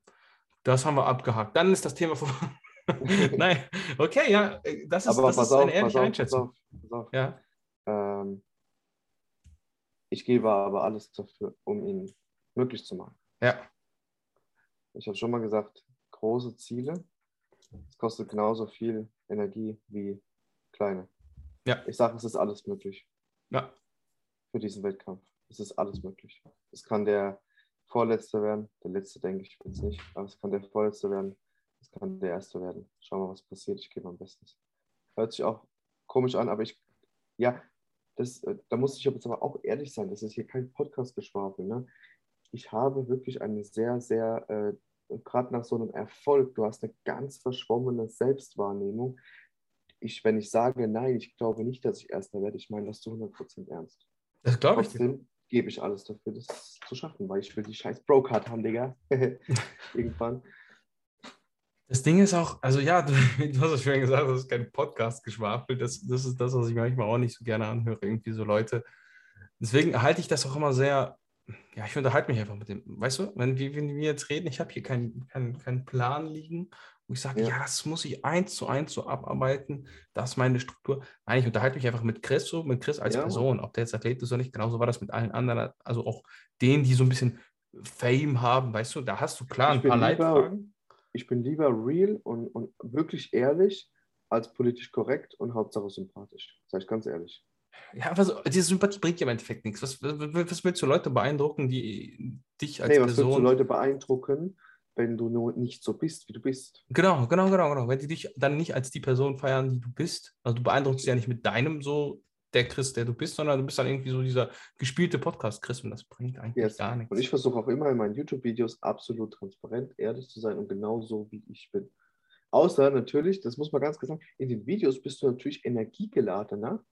das haben wir abgehakt. Dann ist das Thema vor. Nein, okay, ja, das ist, Aber das pass ist auf, eine pass ehrliche auf, pass Einschätzung. auf, pass auf. Ja, Ähm, ich gebe aber alles dafür, um ihn möglich zu machen. ja, Ich habe schon mal gesagt, große Ziele, es kostet genauso viel Energie wie kleine. Ja. Ich sage, es ist alles möglich ja. für diesen Wettkampf. Es ist alles möglich. Es kann der Vorletzte werden, der Letzte denke ich jetzt nicht, aber es kann der Vorletzte werden, es kann der Erste werden. Schauen wir mal, was passiert. Ich gebe mein Bestes. Hört sich auch komisch an, aber ich, ja, das, äh, da muss ich jetzt aber auch ehrlich sein, das ist hier kein Podcast-Geschwafel. Ne? Ich habe wirklich eine sehr, sehr, äh, gerade nach so einem Erfolg, du hast eine ganz verschwommene Selbstwahrnehmung. Ich, wenn ich sage, nein, ich glaube nicht, dass ich Erster werde, ich meine das zu 100% ernst. Das glaube ich. Trotzdem gebe ich alles dafür, das zu schaffen, weil ich will die scheiß Bro-Card haben, Digga. Irgendwann. Das Ding ist auch, also ja, du, du hast es schon gesagt, das ist kein Podcast-Geschwafel. Das, das ist das, was ich manchmal auch nicht so gerne anhöre. Irgendwie so Leute. Deswegen halte ich das auch immer sehr ja, ich unterhalte mich einfach mit dem. Weißt du, wenn wir, wenn wir jetzt reden, ich habe hier keinen kein, kein Plan liegen, wo ich sage, Ja. ja. das muss ich eins zu eins so abarbeiten. Das ist meine Struktur. Nein, ich unterhalte mich einfach mit Chris so, mit Chris als Ja. Person, ob der jetzt Athlet ist oder nicht. Genauso war das mit allen anderen, also auch denen, die so ein bisschen Fame haben, weißt du, da hast du klar Ich ein paar lieber- Leitfragen. Ich bin lieber real und, und wirklich ehrlich als politisch korrekt und Hauptsache sympathisch. Sag ich ganz ehrlich. Ja, aber so, diese Sympathie bringt ja im Endeffekt nichts. Was, was, was willst du Leute beeindrucken, die dich als Nee, was willst du Person. Leute beeindrucken, wenn du nur nicht so bist, wie du bist? Genau, genau, genau, genau. Wenn die dich dann nicht als die Person feiern, die du bist, also du beeindruckst ja nicht mit deinem so der Chris, der du bist, sondern du bist dann irgendwie so dieser gespielte Podcast-Chris und das bringt eigentlich Yes. gar nichts. Und ich versuche auch immer in meinen YouTube-Videos absolut transparent, ehrlich zu sein und genau so, wie ich bin. Außer natürlich, das muss man ganz klar sagen, in den Videos bist du natürlich energiegeladener.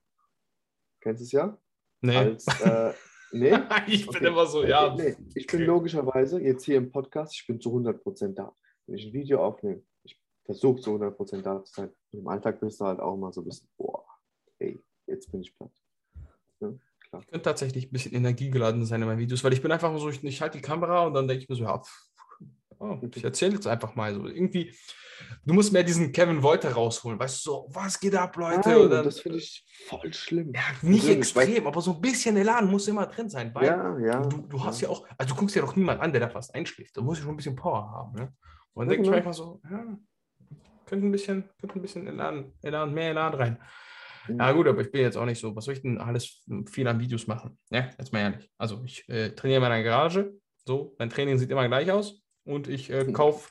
Kennst du es ja? nee. Als, äh, nee? ich bin Okay. immer so, ja. Nee, ich bin okay. logischerweise jetzt hier im Podcast, ich bin zu 100% da. Wenn ich ein Video aufnehme, ich versuche zu 100% da zu sein. Und im Alltag bist du halt auch mal so ein bisschen, boah, ey, jetzt bin ich platt. Ja, klar. Ich könnte tatsächlich ein bisschen energiegeladen sein in meinen Videos, weil ich bin einfach so, ich, ich halte die Kamera und dann denke ich mir so, ja, pff, oh, ich erzähle jetzt einfach mal so. Irgendwie, du musst mehr diesen Kevin Wolter rausholen, weißt du, so, was geht ab, Leute? Nein, dann, das finde ich voll schlimm. ja, nicht weil- extrem, aber so ein bisschen Elan muss immer drin sein, weil Ja, ja. du, du hast ja auch, also du guckst ja doch niemand an, der da fast einschläft. Da muss ja schon ein bisschen Power haben. Ne? Und dann Ja, denke ich mir genau. einfach so, ja, könnte ein bisschen, könnte ein bisschen Elan, Elan, mehr Elan rein. Mhm. Ja, gut, aber ich bin jetzt auch nicht so. Was soll ich denn alles viel an Videos machen? Ja, jetzt mal ehrlich. Also, ich äh, trainiere in meiner Garage. So, mein Training sieht immer gleich aus. Und ich äh, Mhm. kaufe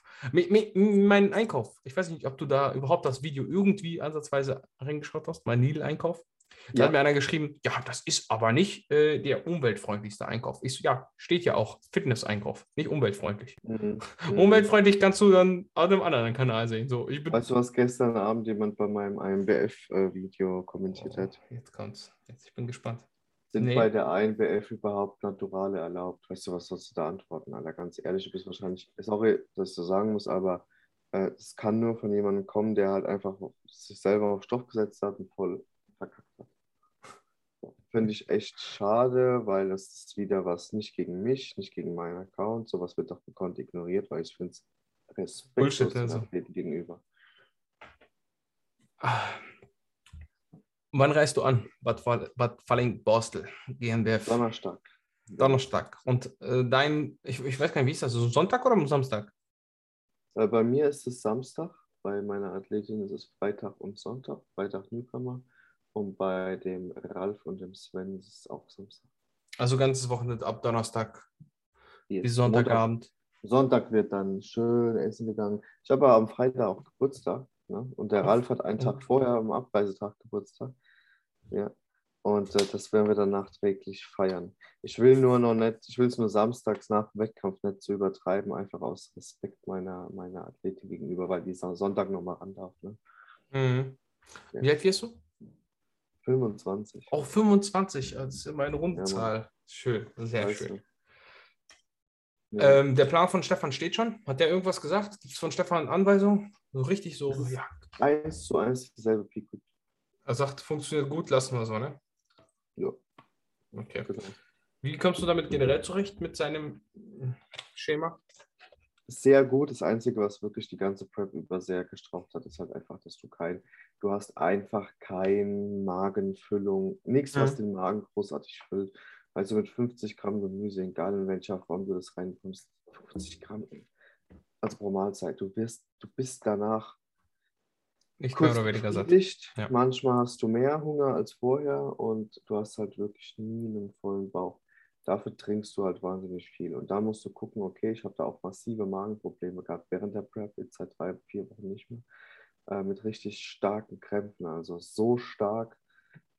meinen Einkauf. Ich weiß nicht, ob du da überhaupt das Video irgendwie ansatzweise reingeschaut hast. Mein Lidl-Einkauf. Da Ja. hat mir einer geschrieben, ja, das ist aber nicht äh, der umweltfreundlichste Einkauf. Ich so, ja, steht ja auch Fitness-Einkauf, nicht umweltfreundlich. Mhm. Umweltfreundlich kannst du dann auf einem anderen Kanal sehen. So, ich bin. Weißt du, was gestern Abend jemand bei meinem IMBF-Video kommentiert hat? Oh, jetzt kommt's. Jetzt, ich bin gespannt. Sind Nee. bei der INBF überhaupt Naturale erlaubt? Weißt du, was sollst du da antworten, Alter? Ganz ehrlich, du bist wahrscheinlich, sorry, dass ich so sagen muss, aber äh, es kann nur von jemandem kommen, der halt einfach sich selber auf Stoff gesetzt hat und voll verkackt hat. Finde ich echt schade, weil das ist wieder was nicht gegen mich, nicht gegen meinen Account. Sowas wird doch gekonnt ignoriert, weil ich finde es respektlos Bullshit, also. Gegenüber. Ah. Wann reist du an? Bad, Bad Falling-Borstel, GmbF. Donnerstag. Donnerstag. Und äh, dein, ich, ich weiß gar nicht, wie ist das? So Sonntag oder am Samstag? Äh, bei mir ist es Samstag, bei meiner Athletin ist es Freitag und Sonntag, Freitag Newcomer. Und bei dem Ralf und dem Sven ist es auch Samstag. Also ganzes Wochenende ab Donnerstag Yes. bis Sonntagabend. Sonntag wird dann schön essen gegangen. Ich habe ja am Freitag auch Geburtstag. Ne? Und der. Ralf hat einen. Tag vorher am Abreisetag Geburtstag. Ja. Und äh, das werden wir dann nachträglich feiern. Ich will nur noch nicht, ich will es nur samstags nach dem Wettkampf nicht zu übertreiben, einfach aus Respekt meiner, meiner Athletin gegenüber, weil die Sonntag nochmal ran darf. Ne? Mhm. Ja. Wie alt wirst du? 25. Auch 25, das ist immer eine runde Ja. Schön, sehr Weißt schön. du. Ja. Ähm, der Plan von Stefan steht schon. Hat der irgendwas gesagt? Gibt es von Stefan Anweisungen? So richtig so, ja. eins zu eins dieselbe Pico. Er sagt, funktioniert gut, lassen wir so, ne? Ja. Okay. Genau. Wie kommst du damit generell zurecht mit seinem Schema? Sehr gut. Das Einzige, was wirklich die ganze Prep über sehr gestraucht hat, ist halt einfach, dass du kein, du hast einfach kein Magenfüllung, nichts, was Mhm. den Magen großartig füllt. Also mit 50 Gramm Gemüse, egal in welcher Form du das reinkommst, 50 Gramm, also pro Mahlzeit, du wirst, du bist danach Nicht mehr oder weniger satt. befriedigt. Ja. Manchmal hast du mehr Hunger als vorher und du hast halt wirklich nie einen vollen Bauch. Dafür trinkst du halt wahnsinnig viel. Und da musst du gucken, okay, ich habe da auch massive Magenprobleme gehabt während der Prep, jetzt seit drei, vier Wochen nicht mehr, äh, mit richtig starken Krämpfen. Also so stark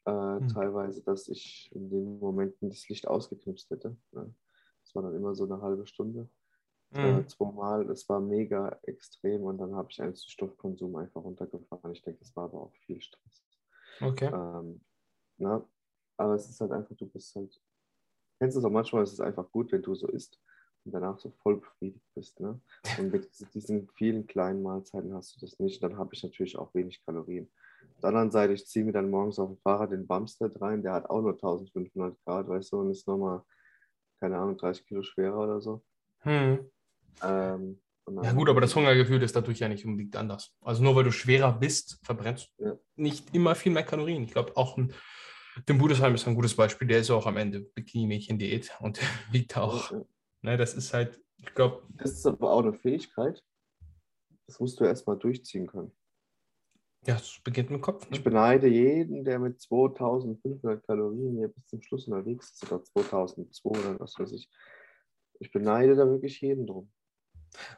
äh, Hm. teilweise, dass ich in den Momenten das Licht ausgeknipst hätte. Ne? Das war dann immer so eine halbe Stunde äh, Mhm. zweimal. Das war mega extrem und dann habe ich einen Stoffkonsum einfach runtergefahren. Ich denke, es war aber auch viel Stress. Okay. Ähm, na, aber es ist halt einfach, du bist halt, kennst du es auch manchmal, ist es einfach gut, wenn du so isst und danach so voll befriedigt bist. Ne? Und mit diesen vielen kleinen Mahlzeiten hast du das nicht. Dann habe ich natürlich auch wenig Kalorien. Auf der anderen Seite, ich ziehe mir dann morgens auf dem Fahrrad den Bumstead rein, der hat auch nur 1500 Grad, weißt du, und ist nochmal, keine Ahnung, 30 Kilo schwerer oder so. Hm. Ähm, Ja gut, aber das Hungergefühl ist dadurch ja nicht unbedingt anders. Also nur weil du schwerer bist, verbrennst du Ja. nicht immer viel mehr Kalorien. Ich glaube auch ein, Tim Budesheim ist ein gutes Beispiel. Der ist auch am Ende Bikini-Mädchen-Diät und wiegt auch. Ja. Ne, das ist halt, ich glaube, Das ist aber auch eine Fähigkeit. Das musst du erstmal durchziehen können. Ja, es beginnt mit dem Kopf. Ich Ne? beneide jeden, der mit 2500 Kalorien hier bis zum Schluss unterwegs ist oder 2200 oder was weiß ich. Ich beneide da wirklich jeden drum.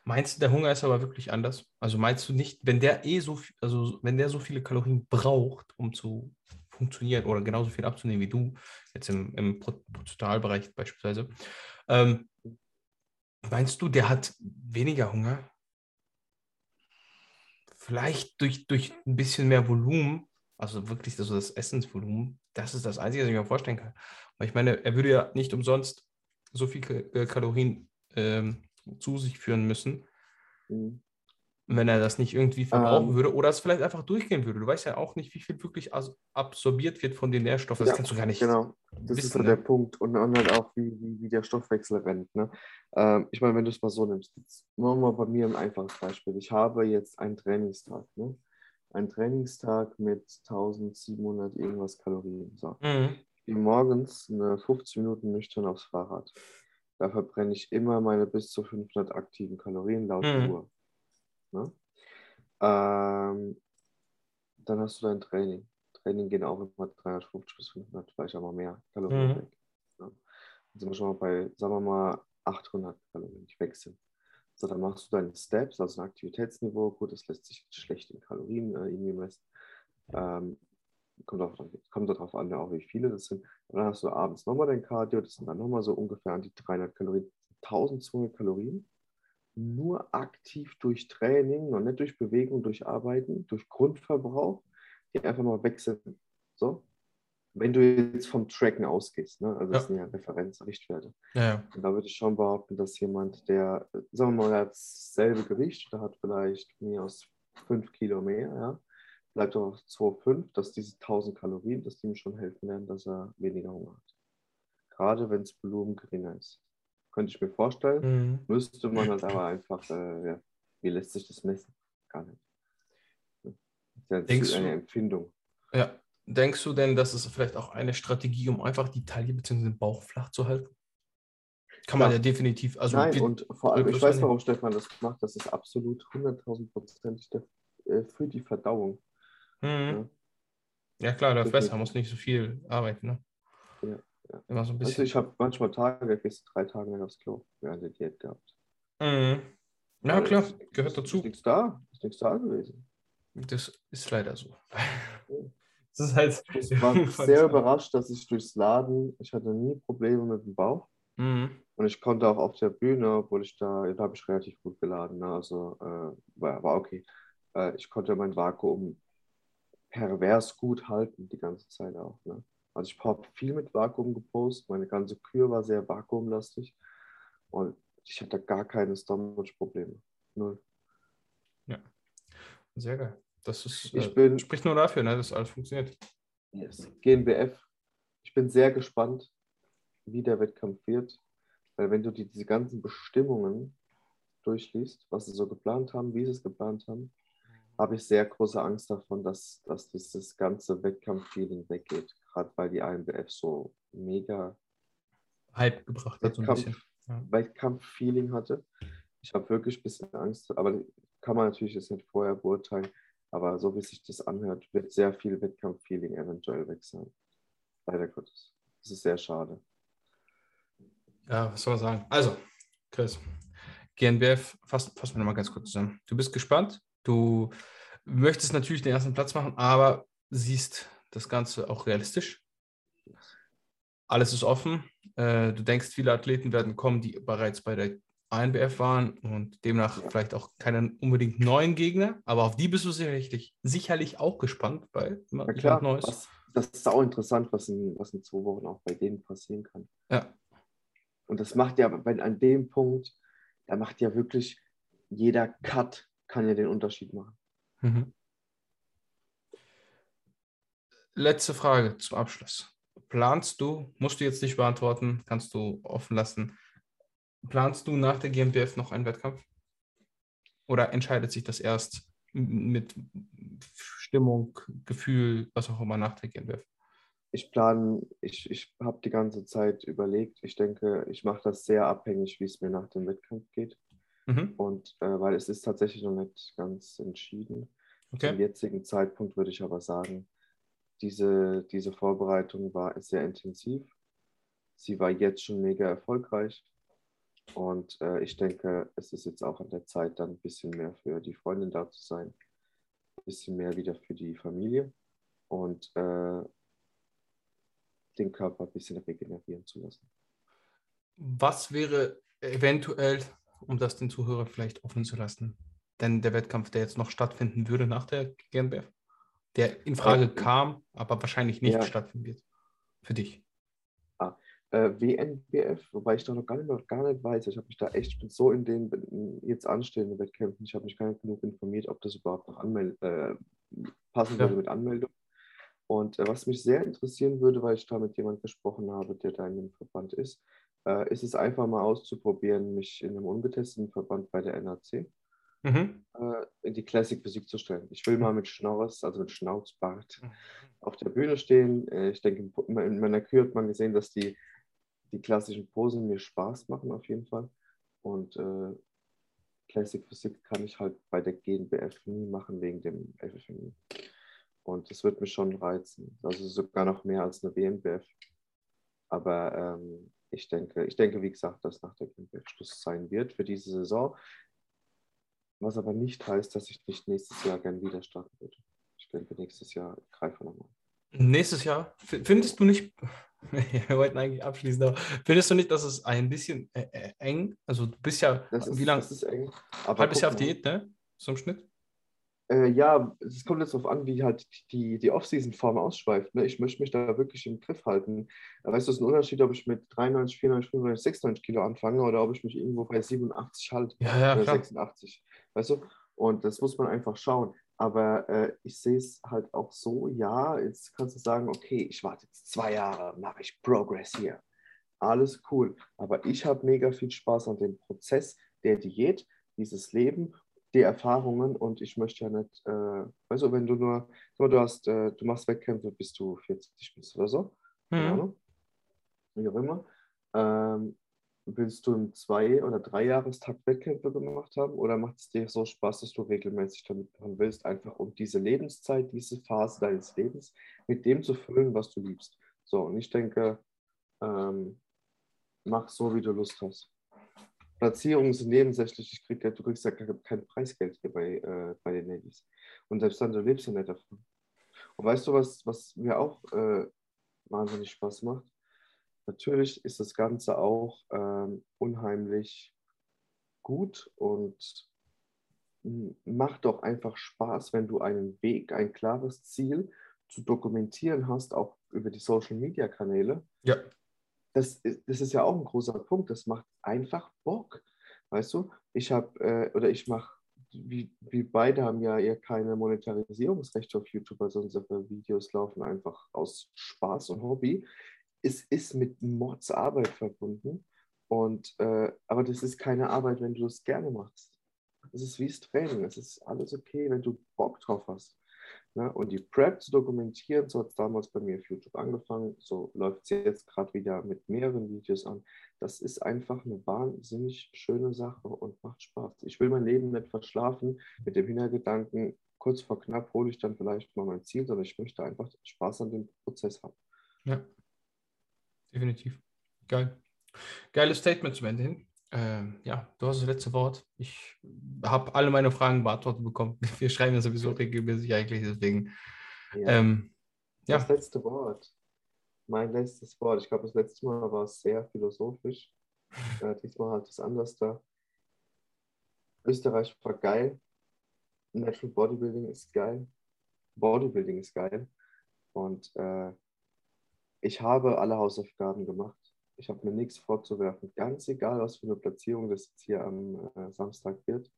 Meinst du, der Hunger ist aber wirklich anders? Also meinst du nicht, wenn der eh so, viel- also wenn der so viele Kalorien braucht, um zu funktionieren oder genauso viel abzunehmen wie du, jetzt im, im Pro- Prozentualbereich beispielsweise, ähm, meinst du, der hat weniger Hunger? Vielleicht durch, durch ein bisschen mehr Volumen, also wirklich also das Essensvolumen, das ist das Einzige, was ich mir vorstellen kann. Weil ich meine, er würde ja nicht umsonst so viel äh, Kalorien ähm, zu sich führen müssen, Mhm. Wenn er das nicht irgendwie verbrauchen Ähm. würde oder es vielleicht einfach durchgehen würde. Du weißt ja auch nicht, wie viel wirklich absorbiert wird von den Nährstoffen. Das Ja, kannst du gar nicht. Genau, das ist wissen, halt ne? der Punkt. Und, und halt auch, wie, wie, wie der Stoffwechsel rennt. Ne? Ähm, ich meine, wenn du es mal so nimmst, jetzt machen wir mal bei mir ein einfaches Beispiel. Ich habe jetzt einen Trainingstag. Ne? Ein Trainingstag mit 1700 irgendwas Kalorien. So. Mhm. Ich gehe morgens eine 15 Minuten nüchtern aufs Fahrrad. Da verbrenne ich immer meine bis zu 500 aktiven Kalorien laut Mhm. Uhr. Ne? Ähm, dann hast du dein Training. Training gehen auch immer 350 bis 500, vielleicht auch mal mehr Kalorien Mhm. weg. Ne? Dann sind wir schon mal bei, sagen wir mal, 800 Kalorien, die weg sind. So, dann machst du deine Steps, also ein Aktivitätsniveau. Gut, das lässt sich schlecht in Kalorien äh, irgendwie messen. Ähm, kommt, auch, kommt darauf an, auch wie viele das sind. Und dann hast du abends nochmal dein Cardio, das sind dann nochmal so ungefähr an die 300 Kalorien. 1200 Kalorien nur aktiv durch Training und nicht durch Bewegung, durch Arbeiten, durch Grundverbrauch, die einfach mal sind. So. Wenn du jetzt vom Tracken ausgehst, ne? also das Ja. sind ja Referenzrichtwerte. Ja, ja. Und da würde ich schon behaupten, dass jemand, der, sagen wir mal, hat dasselbe Gewicht, der hat vielleicht mir aus 5 Kilo mehr, ja, bleibt auf 2,5, dass diese 1000 Kalorien, dass die ihm schon helfen werden, dass er weniger Hunger hat. Gerade wenn das Volumen geringer ist. Könnte ich mir vorstellen. Mhm. Müsste man halt aber einfach, äh, ja, wie lässt sich das messen? Gar nicht. Das ist Denkst ja eine du- Empfindung. ja. Denkst du denn, das ist vielleicht auch eine Strategie, um einfach die Taille bzw. den Bauch flach zu halten? Kann man Ja. ja definitiv. Also Nein, und vor allem, ich weiß, warum Stefan das macht. Das ist absolut 100.000 Prozent für die Verdauung. Mhm. Ja. Ja, klar, der Definitiv. Fresser muss nicht so viel arbeiten. Ne? Ja, ja. Immer so ein Also bisschen. ich habe manchmal Tage, gehst drei Tage nicht aufs Klo während der Diät gehabt. Mhm. Ja, Weil klar, es- gehört es dazu. Ist nichts da, ist nichts da gewesen. Das ist leider so. Ja. Das ist halt. Ich war sehr überrascht, dass ich durchs Laden, ich hatte nie Probleme mit dem Bauch. Mhm. Und ich konnte auch auf der Bühne, obwohl ich da, da habe ich relativ gut geladen, ne? also äh, war, war okay. Äh, ich konnte mein Vakuum pervers gut halten, die ganze Zeit auch. Ne? Also ich habe viel mit Vakuum gepostet, meine ganze Kür war sehr vakuumlastig und ich hatte gar keine Stomach-Probleme. Null. Sehr geil. Das ist, Ich äh, bin- spricht nur dafür, ne, dass alles funktioniert. Yes. GNBF, ich bin sehr gespannt, wie der Wettkampf wird, weil wenn du die, diese ganzen Bestimmungen durchliest, was sie so geplant haben, wie sie es geplant haben, habe ich sehr große Angst davon, dass, dass dieses ganze Wettkampf-Feeling weggeht, gerade weil die INBF so mega Hype gebracht hat, so ein bisschen. Wettkampf, Ja. Wettkampf-Feeling hatte. Ich habe wirklich ein bisschen Angst, aber kann man natürlich jetzt nicht vorher beurteilen, aber so wie sich das anhört, wird sehr viel Wettkampf-Feeling eventuell weg sein. Leider Gottes. Das ist sehr schade. Ja, was soll man sagen? Also, Chris, GNBF, fassen, fassen wir nochmal ganz kurz zusammen. Du bist gespannt, du möchtest natürlich den ersten Platz machen, aber siehst das Ganze auch realistisch. Alles ist offen. Äh, du denkst, viele Athleten werden kommen, die bereits bei der ANBF waren und demnach vielleicht auch keinen unbedingt neuen Gegner, aber auf die bist du sicherlich, sicherlich auch gespannt, weil immer Na wieder klar, Neues. was, das ist auch interessant, was in, was in zwei Wochen auch bei denen passieren kann. Ja. Und das macht ja, wenn an dem Punkt, da macht ja wirklich jeder Cut kann ja den Unterschied machen. Mhm. Letzte Frage zum Abschluss. planst du, musst du jetzt nicht beantworten, kannst du offen lassen, planst du nach der GmbF noch einen Wettkampf? Oder entscheidet sich das erst mit Stimmung, Gefühl, was auch immer nach der GmbF? Ich plane, ich, ich habe die ganze Zeit überlegt. Ich denke, ich mache das sehr abhängig, wie es mir nach dem Wettkampf geht. Mhm. Und äh, weil es ist tatsächlich noch nicht ganz entschieden. Okay. Zum jetzigen Zeitpunkt würde ich aber sagen, diese, diese Vorbereitung war sehr intensiv. Sie war jetzt schon mega erfolgreich. Und äh, ich denke, es ist jetzt auch an der Zeit, dann ein bisschen mehr für die Freundin da zu sein. Ein bisschen mehr wieder für die Familie. Und äh, den Körper ein bisschen regenerieren zu lassen. Was wäre eventuell, um das den Zuhörern vielleicht offen zu lassen, denn der Wettkampf, der jetzt noch stattfinden würde nach der GmbF, der in Frage Ähm, kam, aber wahrscheinlich nicht ja. stattfinden wird. Für dich. Äh, WNBF, wobei ich da noch gar nicht, noch gar nicht weiß. Ich habe mich da echt ich bin so in den jetzt anstehenden Wettkämpfen, ich habe mich gar nicht genug informiert, ob das überhaupt noch anmeld äh, passen Ja. würde mit Anmeldung. Und äh, was mich sehr interessieren würde, weil ich da mit jemandem gesprochen habe, der da in dem Verband ist, äh, ist es einfach mal auszuprobieren, mich in einem ungetesteten Verband bei der NAC Mhm. äh, in die Classic Physik zu stellen. Ich will mal mit Schnauz, also mit Schnauzbart, auf der Bühne stehen. Äh, Ich denke, in in meiner Kür hat man gesehen, dass die, die klassischen Posen mir Spaß machen auf jeden Fall. Und äh, Classic Physik kann ich halt bei der GNBF nie machen wegen dem FFMI. Und das wird mich schon reizen. Also sogar noch mehr als eine WNBF. Aber ähm, ich denke, ich denke, wie gesagt, dass nach der GNBF Schluss sein wird für diese Saison. Was aber nicht heißt, dass ich nicht nächstes Jahr gern wieder starten würde. Ich denke, nächstes Jahr greife nochmal. Nächstes Jahr, findest du nicht, wir wollten eigentlich abschließen, aber findest du nicht, dass es ein bisschen äh, äh, eng, also du bist ja, Das ist, wie lange, das ist eng. Aber halbes Jahr auf. Diät, ne? So im Schnitt? Äh, ja, es kommt jetzt darauf an, wie halt die, die Off-Season-Form ausschweift. Ne? Ich möchte mich da wirklich im Griff halten. Weißt du, es ist ein Unterschied, ob ich mit 93, 94, 95, 96 Kilo anfange oder ob ich mich irgendwo bei 87 halte. Ja, ja, oder klar. 86. Weißt du? Und das muss man einfach schauen. Aber äh, ich sehe es halt auch so, ja, jetzt kannst du sagen, okay, ich warte jetzt zwei Jahre, mache ich Progress hier. Alles cool. Aber ich habe mega viel Spaß an dem Prozess der Diät, dieses Leben, die Erfahrungen und ich möchte ja nicht, äh, du, wenn du nur, du hast, äh, du machst Wettkämpfe, bis du 40 bist oder so, Mhm. Wie auch immer. Ähm, willst du im Zwei- oder Dreijahrestakt Wettkämpfe gemacht haben oder macht es dir so Spaß, dass du regelmäßig damit machen willst, einfach um diese Lebenszeit, diese Phase deines Lebens mit dem zu füllen, was du liebst? So, und ich denke, ähm, mach so, wie du Lust hast. Platzierungen sind nebensächlich, ich krieg du kriegst ja kein, Preisgeld hier bei, äh, bei den Navies. Und selbst dann, du lebst ja nicht davon. Und weißt du, was, was mir auch äh, wahnsinnig Spaß macht? Natürlich ist das Ganze auch ähm, unheimlich gut und macht doch einfach Spaß, wenn du einen Weg, ein klares Ziel zu dokumentieren hast, auch über die Social-Media-Kanäle. Ja. Das, ist- das ist ja auch ein großer Punkt. Das macht einfach Bock. Weißt du, ich habe äh, oder ich mache, wie, wie beide haben ja eher keine Monetarisierungsrechte auf YouTube, also unsere Videos laufen einfach aus Spaß und Hobby. Es ist mit Mordsarbeit verbunden. Und, äh, aber das ist keine Arbeit, wenn du es gerne machst. Es ist wie das Training. Es ist alles okay, wenn du Bock drauf hast. Ne? Und die Prep zu dokumentieren, so hat es damals bei mir auf YouTube angefangen. So läuft es jetzt gerade wieder mit mehreren Videos an. Das ist einfach eine wahnsinnig schöne Sache und macht Spaß. Ich will mein Leben nicht verschlafen mit dem Hintergedanken, kurz vor knapp hole ich dann vielleicht mal mein Ziel, sondern ich möchte einfach Spaß an dem Prozess haben. Ja, definitiv. Geil. Geiles Statement zum Ende hin. Ähm, ja, du hast das letzte Wort. Ich habe alle meine Fragen beantwortet bekommen. Wir schreiben ja sowieso regelmäßig eigentlich, deswegen. Ja. Ähm, ja, Das letzte Wort. Mein letztes Wort. Ich glaube, das letzte Mal war es sehr philosophisch. Äh, diesmal halt das anders da. Österreich war geil. Natural Bodybuilding ist geil. Bodybuilding ist geil. Und äh, ich habe alle Hausaufgaben gemacht. Ich habe mir nichts vorzuwerfen. Ganz egal, was für eine Platzierung das jetzt hier am äh, Samstag wird.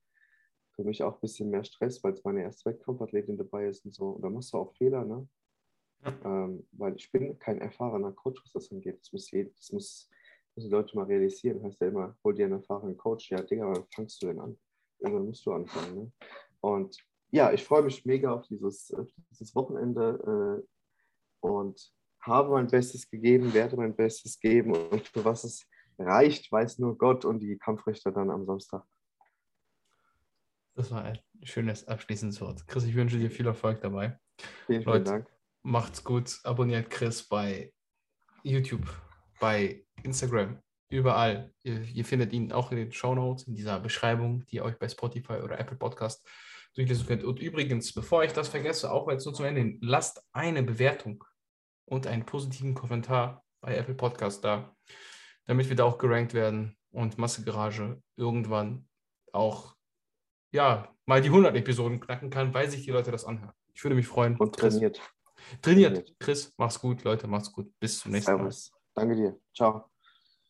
Für mich auch ein bisschen mehr Stress, weil es meine erste Wettkampfathletin dabei ist und so. Und da machst du auch Fehler, ne? Ähm, weil ich bin kein erfahrener Coach, was das angeht. Das muss, jeder, das muss, müssen die Leute mal realisieren. Heißt ja immer, hol dir einen erfahrenen Coach. Ja, Digga, wann fangst du denn an? Irgendwann musst du anfangen. Ne? Und ja, ich freue mich mega auf dieses, auf dieses Wochenende äh, und habe mein Bestes gegeben, werde mein Bestes geben und für was es reicht, weiß nur Gott und die Kampfrichter dann am Samstag. Das war ein schönes abschließendes Wort. Chris, ich wünsche dir viel Erfolg dabei. Vielen, vielen Dank. Macht's gut. Abonniert Chris bei YouTube, bei Instagram, überall. Ihr, ihr findet ihn auch in den Show Notes, in dieser Beschreibung, die ihr euch bei Spotify oder Apple Podcast durchlesen könnt. Und übrigens, bevor ich das vergesse, auch jetzt nur zum Ende, lasst eine Bewertung und einen positiven Kommentar bei Apple Podcast da, damit wir da auch gerankt werden und Masse Garage irgendwann auch ja, mal die 100 Episoden knacken kann, weil sich die Leute das anhören. Ich würde mich freuen. Und trainiert. Chris, trainiert. Chris, mach's gut, Leute, mach's gut. Bis zum nächsten Servus. Mal. Danke dir. Ciao.